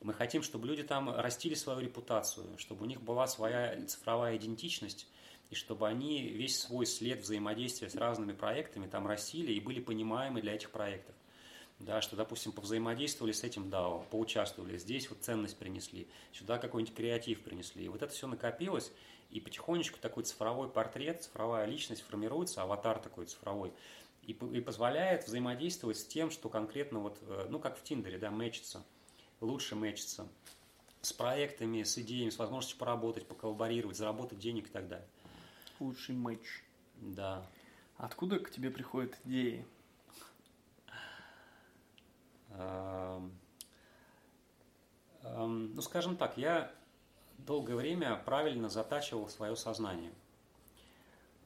Мы хотим, чтобы люди там растили свою репутацию, чтобы у них была своя цифровая идентичность, и чтобы они весь свой след взаимодействия с разными проектами там растили и были понимаемы для этих проектов. Да, что, допустим, повзаимодействовали с этим DAO, поучаствовали, здесь вот ценность принесли, сюда какой-нибудь креатив принесли. И вот это все накопилось, и потихонечку такой цифровой портрет, цифровая личность формируется, аватар такой цифровой, и, и позволяет взаимодействовать с тем, что конкретно вот, э, ну, как в Тиндере, да, мэчится лучше мэчится с проектами, с идеями, с возможностью поработать, поколлаборировать, заработать денег и так далее. Лучший матч. Да. Откуда к тебе приходят идеи? Эм, эм, ну, скажем так, я долгое время правильно затачивал свое сознание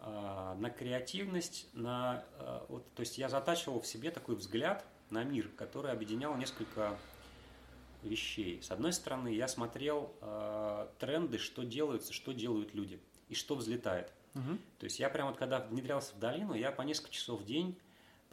э, на креативность, на, э, вот, то есть я затачивал в себе такой взгляд на мир, который объединял несколько вещей. С одной стороны, я смотрел э, тренды, что делаются, что делают люди и что взлетает. Угу. То есть я прямо вот когда внедрялся в долину, я по несколько часов в день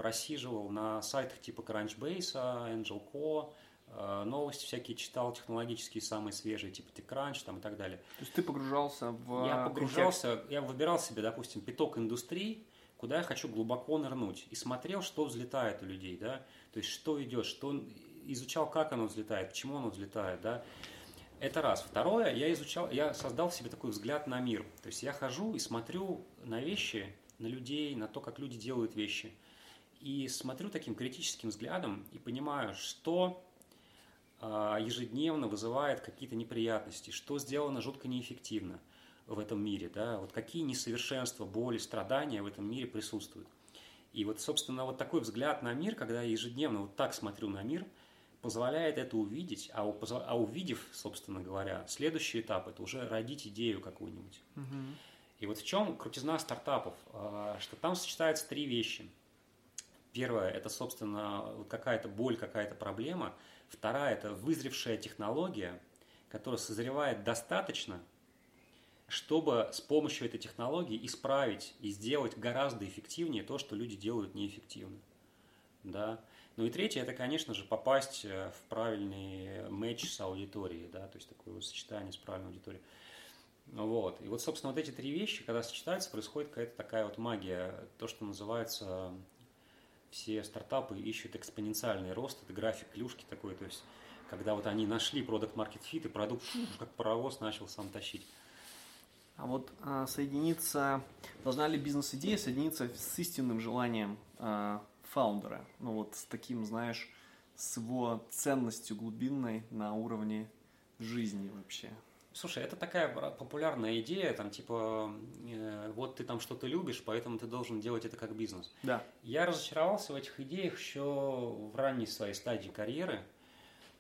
просиживал на сайтах типа Crunchbase, Angel.co, э, новости всякие читал, технологические самые свежие, типа TechCrunch там и так далее. То есть ты погружался в Я погружался, контекст. я выбирал себе, допустим, пяток индустрий, куда я хочу глубоко нырнуть, и смотрел, что взлетает у людей, да, то есть что идет, что изучал, как оно взлетает, почему оно взлетает, да. Это раз. Второе, я изучал, я создал в себе такой взгляд на мир. То есть я хожу и смотрю на вещи, на людей, на то, как люди делают вещи. И смотрю таким критическим взглядом и понимаю, что а, ежедневно вызывает какие-то неприятности, что сделано жутко неэффективно. в этом мире, да, вот какие несовершенства, боли, страдания в этом мире присутствуют. И вот, собственно, вот такой взгляд на мир, когда я ежедневно вот так смотрю на мир, позволяет это увидеть, а, а увидев, собственно говоря, следующий этап – это уже родить идею какую-нибудь. Угу. И вот в чем крутизна стартапов, а, что там сочетаются три вещи. Первое – это, собственно, какая-то боль, какая-то проблема. Вторая – это вызревшая технология, которая созревает достаточно, чтобы с помощью этой технологии исправить и сделать гораздо эффективнее то, что люди делают неэффективно. Да? Ну и третье, это, конечно же, попасть э, в правильный матч с аудиторией, да, то есть такое вот сочетание с правильной аудиторией. Вот. И вот, собственно, вот эти три вещи, когда сочетаются, происходит какая-то такая вот магия, то, что называется, все стартапы ищут экспоненциальный рост, это график клюшки такой, то есть, когда вот они нашли продукт market fit и продукт как паровоз начал сам тащить. А вот а, соединиться, должна ли бизнес-идея соединиться с истинным желанием а, фаундера? Ну вот с таким, знаешь, с его ценностью глубинной на уровне жизни вообще. Слушай, это такая популярная идея, там типа, э, вот ты там что-то любишь, поэтому ты должен делать это как бизнес. Да. Я разочаровался в этих идеях еще в ранней своей стадии карьеры.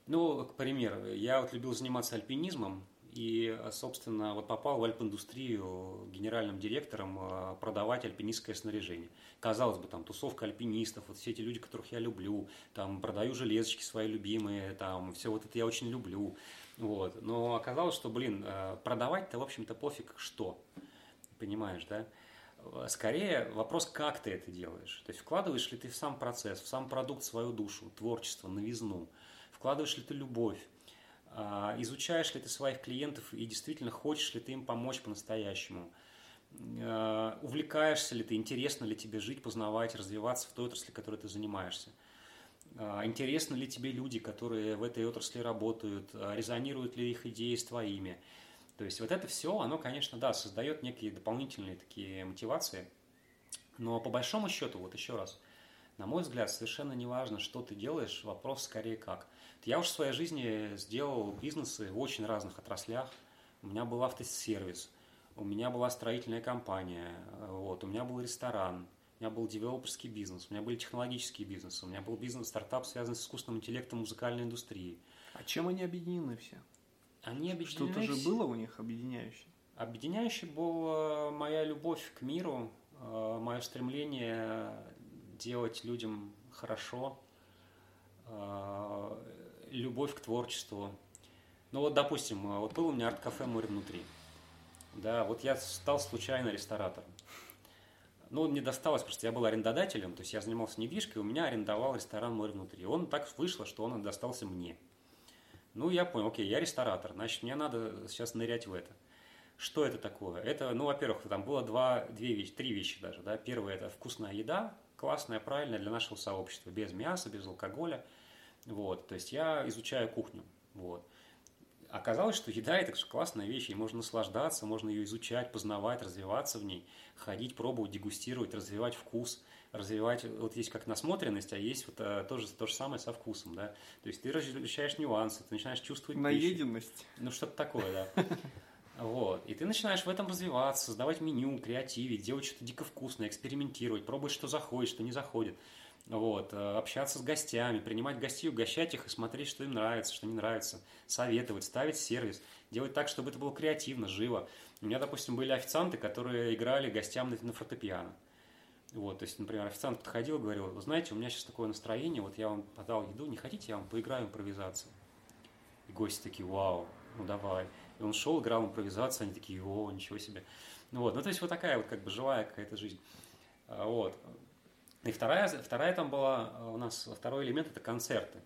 Ну, к примеру, я вот любил заниматься альпинизмом, и, собственно, вот попал в альп-индустрию генеральным директором э, продавать альпинистское снаряжение. Казалось бы, там тусовка альпинистов, вот все эти люди, которых я люблю, там продаю железочки свои любимые, там все вот это я очень люблю. Вот. Но оказалось, что, блин, э, продавать-то, в общем-то, пофиг что. Понимаешь, да? Скорее вопрос, как ты это делаешь. То есть вкладываешь ли ты в сам процесс, в сам продукт свою душу, творчество, новизну. Вкладываешь ли ты любовь а, изучаешь ли ты своих клиентов и действительно хочешь ли ты им помочь по-настоящему? А, увлекаешься ли ты, интересно ли тебе жить, познавать, развиваться в той отрасли, которой ты занимаешься? А, интересны ли тебе люди, которые в этой отрасли работают, резонируют ли их идеи с твоими? То есть вот это все, оно, конечно, да, создает некие дополнительные такие мотивации, но по большому счету, вот еще раз, на мой взгляд, совершенно не важно, что ты делаешь, вопрос скорее как – я уже в своей жизни сделал бизнесы в очень разных отраслях. У меня был автосервис, у меня была строительная компания, вот, у меня был ресторан, у меня был девелоперский бизнес, у меня были технологические бизнесы, у меня был бизнес-стартап, связанный с искусственным интеллектом музыкальной индустрии. А чем они объединены все? Они объединены... Что-то же было у них объединяющее? Объединяющей была моя любовь к миру, э, мое стремление делать людям хорошо, э, любовь к творчеству. Ну вот, допустим, вот был у меня арт-кафе «Море внутри». Да, вот я стал случайно ресторатором. Ну, мне досталось, просто я был арендодателем, то есть я занимался недвижкой, у меня арендовал ресторан «Море внутри». Он так вышло, что он достался мне. Ну, я понял, окей, я ресторатор, значит, мне надо сейчас нырять в это. Что это такое? Это, ну, во-первых, там было два, две вещи, три вещи даже, да. Первое – это вкусная еда, классная, правильная для нашего сообщества, без мяса, без алкоголя – вот, то есть я изучаю кухню. Вот. Оказалось, что еда – это классная вещь, и можно наслаждаться, можно ее изучать, познавать, развиваться в ней, ходить, пробовать, дегустировать, развивать вкус, развивать, вот есть как насмотренность, а есть вот а, тоже то же самое со вкусом, да. То есть ты различаешь нюансы, ты начинаешь чувствовать Наеденность. Пищу. Ну, что-то такое, да. [LAUGHS] Вот. И ты начинаешь в этом развиваться, создавать меню, креативить, делать что-то дико вкусное, экспериментировать, пробовать, что заходит, что не заходит вот, э, общаться с гостями, принимать гостей, угощать их и смотреть, что им нравится, что не нравится, советовать, ставить сервис, делать так, чтобы это было креативно, живо. У меня, допустим, были официанты, которые играли гостям на, на фортепиано. Вот, то есть, например, официант подходил и говорил, вы знаете, у меня сейчас такое настроение, вот я вам подал еду, не хотите, я вам поиграю импровизацию? И гости такие, вау, ну давай. И он шел, играл импровизацию, они такие, о, ничего себе. Ну вот, ну то есть вот такая вот как бы живая какая-то жизнь. А, вот. И вторая, вторая там была э, у нас, второй элемент – это концерты.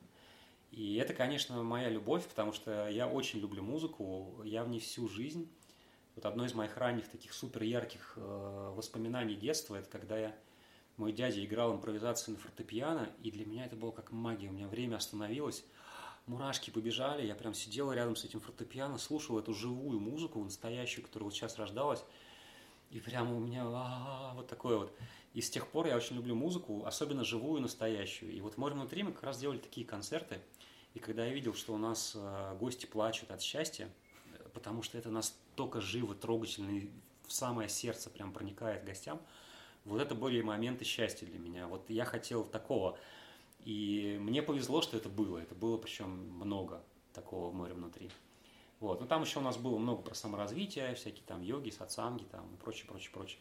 И это, конечно, моя любовь, потому что я очень люблю музыку, я в ней всю жизнь. Вот одно из моих ранних таких супер ярких э, воспоминаний детства – это когда я, мой дядя играл импровизацию на фортепиано, и для меня это было как магия. У меня время остановилось, мурашки побежали, я прям сидел рядом с этим фортепиано, слушал эту живую музыку, настоящую, которая вот сейчас рождалась, и прямо у меня а вот такое вот. И с тех пор я очень люблю музыку, особенно живую, настоящую. И вот в «Море внутри» мы как раз делали такие концерты. И когда я видел, что у нас э, гости плачут от счастья, потому что это настолько живо, трогательно, и в самое сердце прям проникает гостям. Вот это были моменты счастья для меня. Вот я хотел такого. И мне повезло, что это было. Это было причем много такого моря внутри. Вот. Но там еще у нас было много про саморазвитие, всякие там йоги, сатсанги там и прочее, прочее, прочее.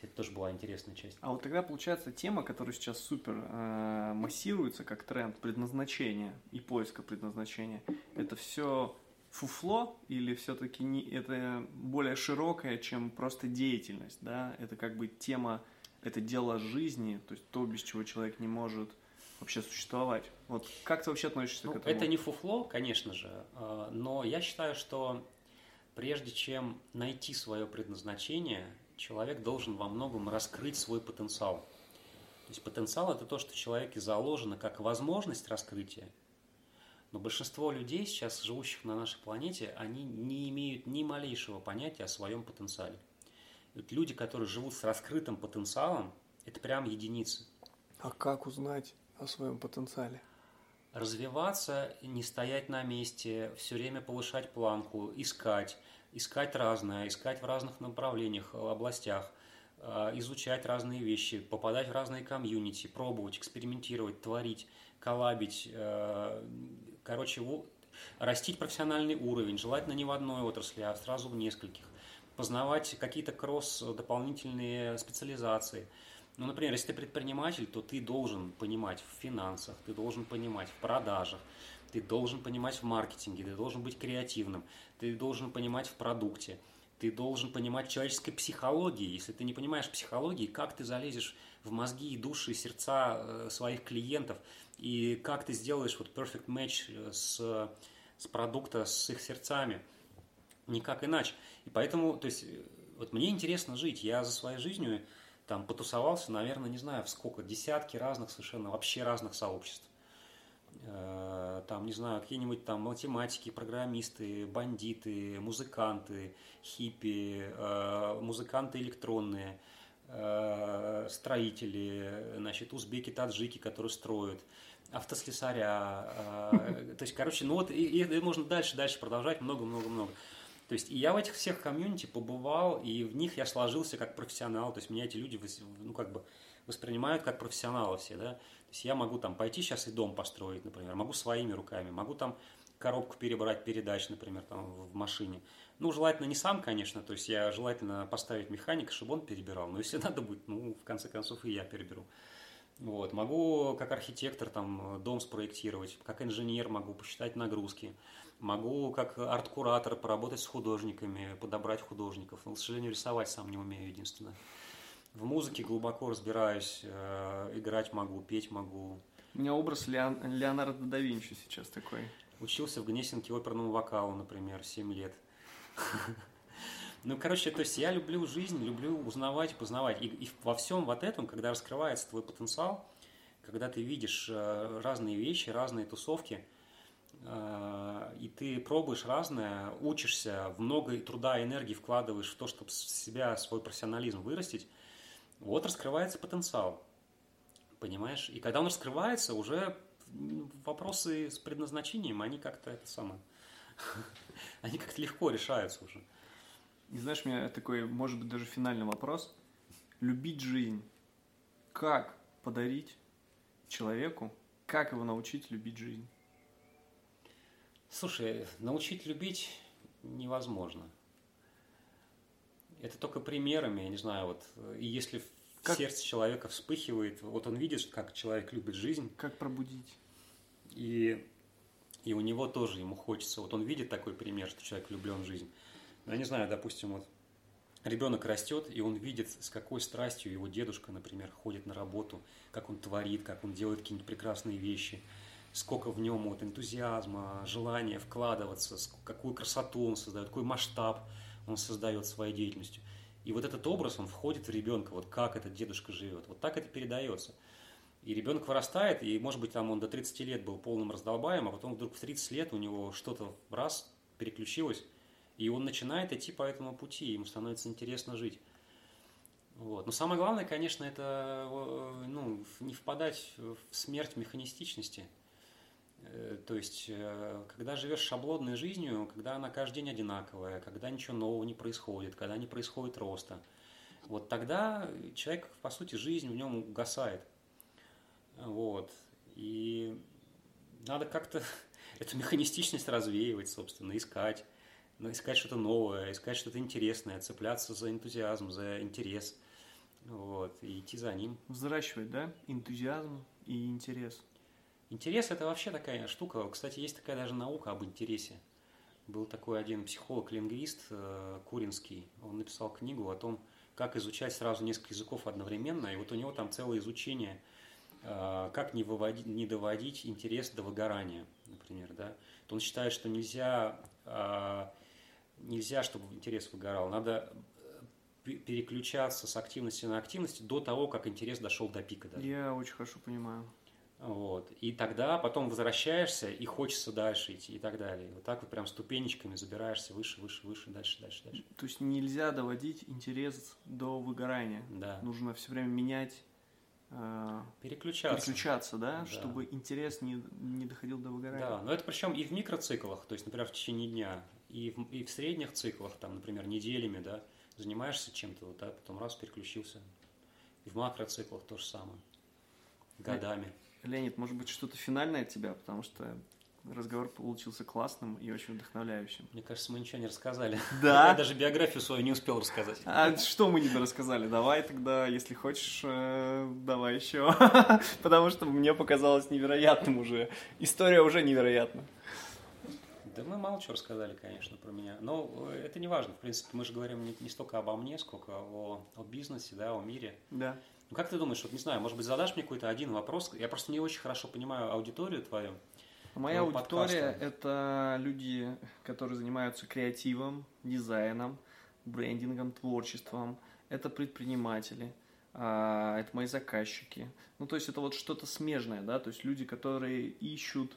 Это тоже была интересная часть. А вот тогда получается тема, которая сейчас супер э, массируется как тренд предназначения и поиска предназначения, это все фуфло или все-таки не, это более широкое, чем просто деятельность, да? Это как бы тема, это дело жизни, то есть то, без чего человек не может вообще существовать. Вот как ты вообще относишься ну, к этому? Это не фуфло, конечно же, э, но я считаю, что прежде чем найти свое предназначение, человек должен во многом раскрыть свой потенциал. То есть потенциал – это то, что в человеке заложено как возможность раскрытия, но большинство людей, сейчас живущих на нашей планете, они не имеют ни малейшего понятия о своем потенциале. Вот люди, которые живут с раскрытым потенциалом, это прям единицы. А как узнать о своем потенциале? Развиваться, не стоять на месте, все время повышать планку, искать, искать разное, искать в разных направлениях, э, областях, э, изучать разные вещи, попадать в разные комьюнити, пробовать, экспериментировать, творить, коллабить, э, короче, растить профессиональный уровень, желательно не в одной отрасли, а сразу в нескольких, познавать какие-то кросс дополнительные специализации. Ну, например, если ты предприниматель, то ты должен понимать в финансах, ты должен понимать в продажах, ты должен понимать в маркетинге, ты должен быть креативным, ты должен понимать в продукте, ты должен понимать человеческой психологии. Если ты не понимаешь психологии, как ты залезешь в мозги и души, и сердца э, своих клиентов, и как ты сделаешь вот perfect match э, с, с продукта, с их сердцами. Никак иначе. И поэтому, то есть, э, вот мне интересно жить. Я за своей жизнью там потусовался, наверное, не знаю, в сколько, десятки разных совершенно, вообще разных сообществ. Э, там, не знаю, какие-нибудь там математики, программисты, бандиты, музыканты, хиппи, э, музыканты электронные, э, строители, значит, узбеки, таджики, которые строят, автослесаря. [LAUGHS] То есть, короче, ну вот, и, и можно дальше, дальше продолжать, много-много-много. То есть, и я в этих всех комьюнити побывал, и в них я сложился как профессионал, то есть, меня эти люди, ну, как бы, воспринимают как профессионала все, да. То есть я могу там пойти сейчас и дом построить, например, могу своими руками, могу там коробку перебрать передач, например, там в машине. Ну, желательно не сам, конечно, то есть я желательно поставить механика, чтобы он перебирал, но если [LAUGHS] надо будет, ну, в конце концов, и я переберу. Вот. Могу как архитектор там дом спроектировать, как инженер могу посчитать нагрузки, могу как арт-куратор поработать с художниками, подобрать художников. Но, к сожалению, рисовать сам не умею, единственное. В музыке глубоко разбираюсь, э, играть могу, петь могу. У меня образ Леон... Леонардо да Винчи сейчас такой. Учился в Гнесинке оперному вокалу, например, 7 лет. [LAUGHS] Ну, короче, то есть я люблю жизнь, люблю узнавать, познавать. И, и во всем вот этом, когда раскрывается твой потенциал, когда ты видишь э, разные вещи, разные тусовки, и ты пробуешь разное, учишься, много труда и энергии вкладываешь в то, чтобы себя, свой профессионализм вырастить, вот раскрывается потенциал. Понимаешь? И когда он раскрывается, уже вопросы с предназначением, они как-то это самое, [LAUGHS] они как-то легко решаются уже. И знаешь, у меня такой, может быть, даже финальный вопрос. Любить жизнь. Как подарить человеку, как его научить любить жизнь? Слушай, научить любить невозможно. Это только примерами, я не знаю, вот, и если как... сердце человека вспыхивает, вот он видит, как человек любит жизнь. Как пробудить? И, и у него тоже, ему хочется, вот он видит такой пример, что человек влюблен в жизнь. Я не знаю, допустим, вот ребенок растет, и он видит, с какой страстью его дедушка, например, ходит на работу, как он творит, как он делает какие-нибудь прекрасные вещи, сколько в нем вот энтузиазма, желания вкладываться, какую красоту он создает, какой масштаб он создает своей деятельностью. И вот этот образ, он входит в ребенка, вот как этот дедушка живет, вот так это передается. И ребенок вырастает, и, может быть, там он до 30 лет был полным раздолбаем, а потом вдруг в 30 лет у него что-то раз переключилось, и он начинает идти по этому пути, ему становится интересно жить. Вот. Но самое главное, конечно, это ну, не впадать в смерть механистичности. Э, то есть, э, когда живешь шаблонной жизнью, когда она каждый день одинаковая, когда ничего нового не происходит, когда не происходит роста, вот тогда человек, по сути, жизнь в нем угасает. Вот. И надо как-то [LAUGHS] эту механистичность развеивать, собственно, искать. Ну, искать что-то новое, искать что-то интересное, цепляться за энтузиазм, за интерес. Вот, и идти за ним. Взращивать, да? Энтузиазм и интерес. Интерес – это вообще такая штука. Кстати, есть такая даже наука об интересе. Был такой один психолог-лингвист э, Куринский. Он написал книгу о том, как изучать сразу несколько языков одновременно. И вот у него там целое изучение, э, как не, выводить, не доводить интерес до выгорания, например. Да? Он считает, что нельзя, э, нельзя, чтобы интерес выгорал. Надо переключаться с активности на активность до того, как интерес дошел до пика. Даже. Я очень хорошо понимаю. Вот. И тогда потом возвращаешься и хочется дальше идти и так далее. Вот так вот прям ступенечками забираешься выше, выше, выше, дальше, дальше, дальше. То есть нельзя доводить интерес до выгорания. Да. Нужно все время менять э, переключаться. переключаться, да, да, чтобы интерес не, не доходил до выгорания. Да, но это причем и в микроциклах, то есть, например, в течение дня, и в, и в средних циклах, там, например, неделями, да, занимаешься чем-то, вот, да, потом раз переключился. И в макроциклах то же самое. Годами. Леонид, может быть, что-то финальное от тебя, потому что разговор получился классным и очень вдохновляющим. Мне кажется, мы ничего не рассказали. Да. [LAUGHS] Я даже биографию свою не успел рассказать. А что мы не рассказали? Давай тогда, если хочешь, э, давай еще. [LAUGHS] Потому что мне показалось невероятным уже. История уже невероятна. Да мы мало чего рассказали, конечно, про меня. Но э, это не важно. В принципе, мы же говорим не, не столько обо мне, сколько о, о бизнесе, да, о мире. Да. Ну, как ты думаешь, вот не знаю, может быть, задашь мне какой-то один вопрос? Я просто не очень хорошо понимаю аудиторию твою. Моя аудитория – это люди, которые занимаются креативом, дизайном, брендингом, творчеством. Это предприниматели, а, это мои заказчики. Ну, то есть это вот что-то смежное, да, то есть люди, которые ищут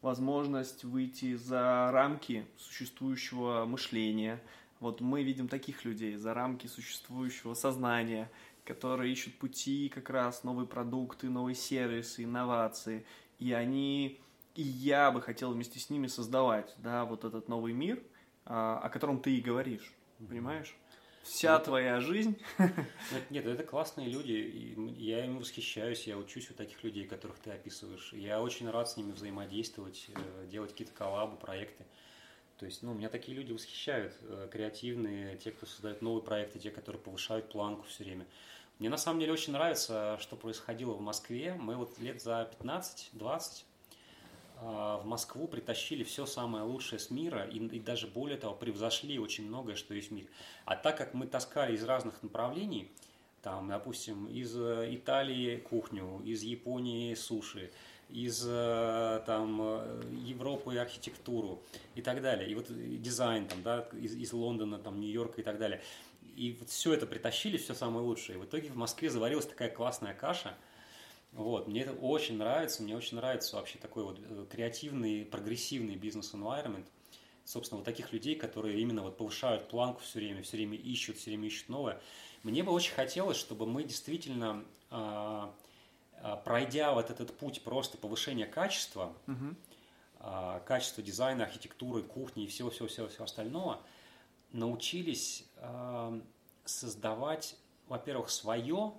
возможность выйти за рамки существующего мышления. Вот мы видим таких людей, за рамки существующего сознания – которые ищут пути как раз, новые продукты, новые сервисы, инновации. И они, и я бы хотел вместе с ними создавать, да, вот этот новый мир, а, о котором ты и говоришь, понимаешь? Вся это... твоя жизнь. [LAUGHS] Нет, это классные люди, и я им восхищаюсь, я учусь у таких людей, которых ты описываешь. Я очень рад с ними взаимодействовать, э, делать какие-то коллабы, проекты. То есть, ну, меня такие люди восхищают, э, креативные, те, кто создает новые проекты, те, которые повышают планку все время. Мне на самом деле очень нравится, что происходило в Москве. Мы вот лет за 15-20 а, в Москву притащили все самое лучшее с мира и, и даже более того превзошли очень многое, что есть в мире. А так как мы таскали из разных направлений, там, допустим, из э, Италии кухню, из Японии суши, из э, там, э, Европы архитектуру и так далее, и вот дизайн там, да, из, из Лондона, там, Нью-Йорка и так далее – и вот все это притащили, все самое лучшее. И в итоге в Москве заварилась такая классная каша. Вот, мне это очень нравится, мне очень нравится вообще такой вот э, креативный, прогрессивный бизнес-environment. Собственно, вот таких людей, которые именно вот повышают планку все время, все время ищут, все время ищут новое. Мне бы очень хотелось, чтобы мы действительно, а, а, пройдя вот этот путь просто повышения качества, угу. качества дизайна, архитектуры, кухни и всего-всего-всего остального – научились э, создавать, во-первых, свое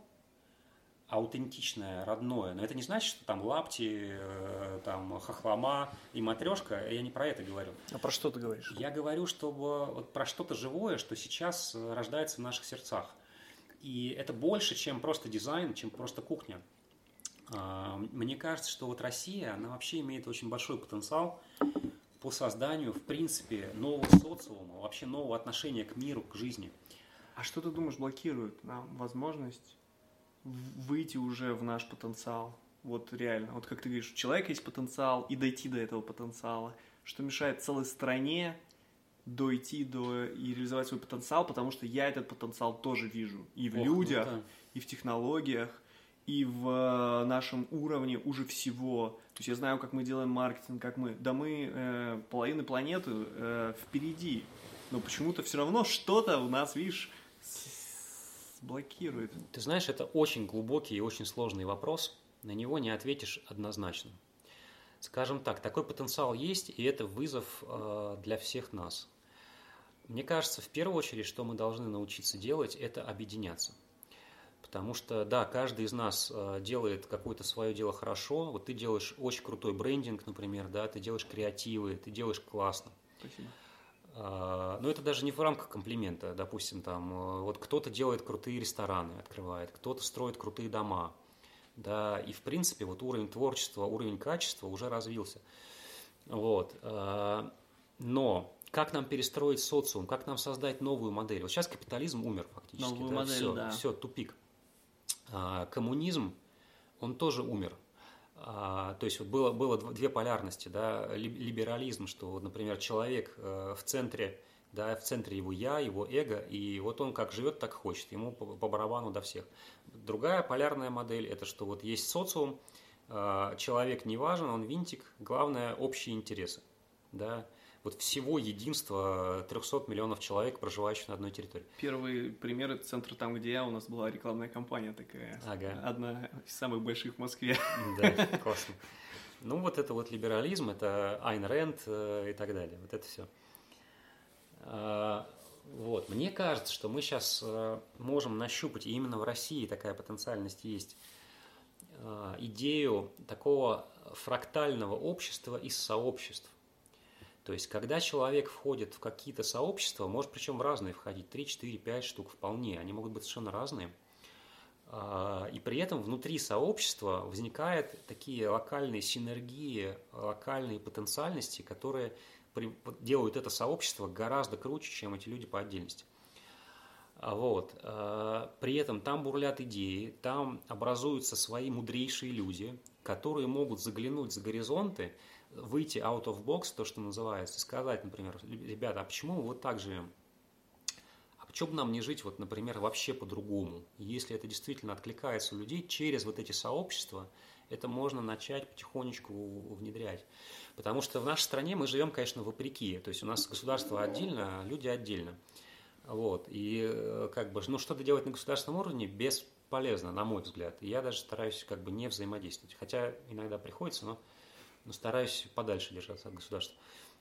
аутентичное, родное. Но это не значит, что там лапти, э, там хохлома и матрешка. Я не про это говорю. А про что ты говоришь? Я говорю, чтобы вот про что-то живое, что сейчас рождается в наших сердцах. И это больше, чем просто дизайн, чем просто кухня. Э, мне кажется, что вот Россия, она вообще имеет очень большой потенциал по созданию, в принципе, нового социума, вообще нового отношения к миру, к жизни. А что ты думаешь блокирует нам возможность выйти уже в наш потенциал? Вот реально, вот как ты говоришь, у человека есть потенциал и дойти до этого потенциала. Что мешает целой стране дойти до и реализовать свой потенциал, потому что я этот потенциал тоже вижу и в Ох, людях, ну, да. и в технологиях, и в э, нашем уровне уже всего. То есть я знаю, как мы делаем маркетинг, как мы, да мы э, половины планеты э, впереди, но почему-то все равно что-то у нас, видишь, блокирует. Ты знаешь, это очень глубокий и очень сложный вопрос, на него не ответишь однозначно. Скажем так, такой потенциал есть, и это вызов э, для всех нас. Мне кажется, в первую очередь, что мы должны научиться делать, это объединяться. Потому что, да, каждый из нас э, делает какое-то свое дело хорошо. Вот ты делаешь очень крутой брендинг, например, да, ты делаешь креативы, ты делаешь классно. Спасибо. А, но это даже не в рамках комплимента. Допустим, там э, вот кто-то делает крутые рестораны, открывает, кто-то строит крутые дома. Да, и в принципе вот уровень творчества, уровень качества уже развился. Вот. А, но как нам перестроить социум, как нам создать новую модель? Вот сейчас капитализм умер фактически. Новую да, модель, все, да. все, тупик. А, коммунизм, он тоже умер. А, то есть вот было, было две полярности, да, либерализм, что, например, человек э, в центре, да, в центре его я, его эго, и вот он как живет, так хочет, ему по, по барабану до всех. Другая полярная модель – это что вот есть социум, э, человек не важен, он винтик, главное – общие интересы, да, вот всего единства 300 миллионов человек, проживающих на одной территории. Первый пример – это центр там, где я, у нас была рекламная кампания такая. Ага. Одна из самых больших в Москве. Да, классно. Ну, вот это вот либерализм, это Айн Рэнд э, и так далее. Вот это все. А, вот. Мне кажется, что мы сейчас э, можем нащупать, и именно в России такая потенциальность есть, э, идею такого фрактального общества из сообществ. То есть, когда человек входит в какие-то сообщества, может причем в разные входить, 3, 4, 5 штук вполне, они могут быть совершенно разные. А, и при этом внутри сообщества возникают такие локальные синергии, локальные потенциальности, которые делают это сообщество гораздо круче, чем эти люди по отдельности. А вот. А, при этом там бурлят идеи, там образуются свои мудрейшие люди, которые могут заглянуть за горизонты, выйти out of box, то, что называется, сказать, например, ребята, а почему мы вот так живем? А почему бы нам не жить, вот, например, вообще по-другому? Если это действительно откликается у людей, через вот эти сообщества это можно начать потихонечку внедрять. Потому что в нашей стране мы живем, конечно, вопреки. То есть у нас государство отдельно, а люди отдельно. Вот. И э, как бы, ну, что-то делать на государственном уровне бесполезно, на мой взгляд. Я даже стараюсь как бы не взаимодействовать. Хотя иногда приходится, но но стараюсь подальше держаться от государства.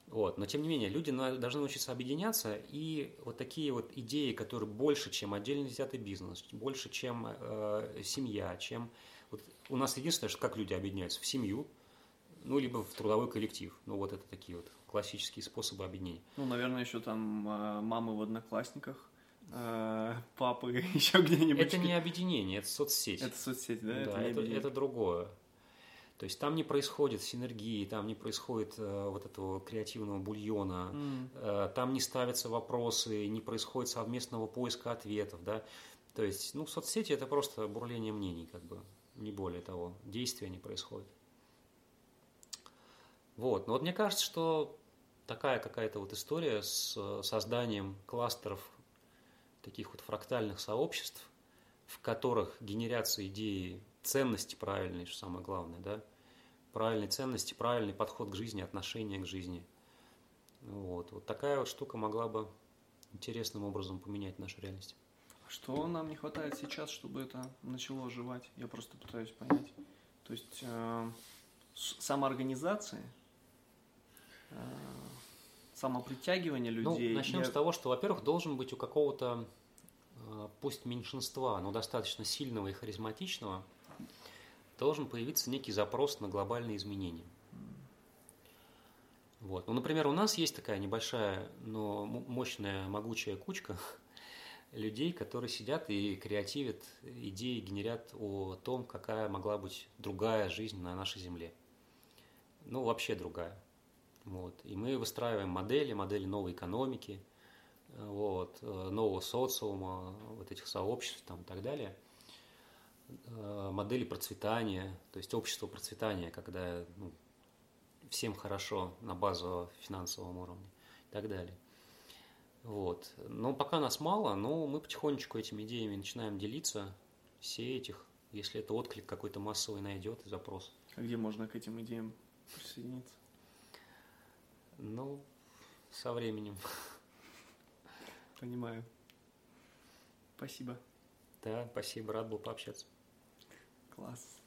Вот. Но тем не менее, люди должны научиться объединяться, и вот такие вот идеи, которые больше, чем отдельно взятый бизнес, больше, чем э, семья, чем... Вот у нас единственное, что как люди объединяются в семью, ну, либо в трудовой коллектив. Ну, вот это такие вот классические способы объединения. Ну, наверное, еще там э, мамы в одноклассниках, э, папы [LAUGHS] еще где-нибудь. Это не объединение, это соцсеть. Это соцсеть, да? Да, это, это, это другое. То есть там не происходит синергии, там не происходит э, вот этого креативного бульона, mm. э, там не ставятся вопросы, не происходит совместного поиска ответов, да. То есть, ну, соцсети это просто бурление мнений, как бы, не более того, действия не происходит. Вот, но вот мне кажется, что такая какая-то вот история с э, созданием кластеров таких вот фрактальных сообществ, в которых генерятся идеи ценности правильные, что самое главное, да, правильные ценности, правильный подход к жизни, отношение к жизни. Вот, вот такая вот штука могла бы интересным образом поменять нашу реальность. Что нам не хватает сейчас, чтобы это начало оживать? Я просто пытаюсь понять. То есть э, самоорганизация, э, самопритягивание ну, людей. Ну, начнем я... с того, что, во-первых, должен быть у какого-то, э, пусть меньшинства, но достаточно сильного и харизматичного, должен появиться некий запрос на глобальные изменения. Вот. Ну, например, у нас есть такая небольшая, но мощная, могучая кучка [LAUGHS] людей, которые сидят и креативят идеи, генерят о том, какая могла быть другая жизнь на нашей Земле. Ну, вообще другая. Вот. И мы выстраиваем модели, модели новой экономики, вот, э, нового социума, вот этих сообществ там, и так далее – Э, модели процветания, то есть общество процветания, когда ну, всем хорошо на базовом финансовом уровне и так далее. Вот. Но пока нас мало, но мы потихонечку этими идеями начинаем делиться, сеять их, если это отклик какой-то массовый найдет и запрос. А где можно к этим идеям присоединиться? Ну, со временем. Понимаю. Спасибо. Да, спасибо, рад был пообщаться. Класс.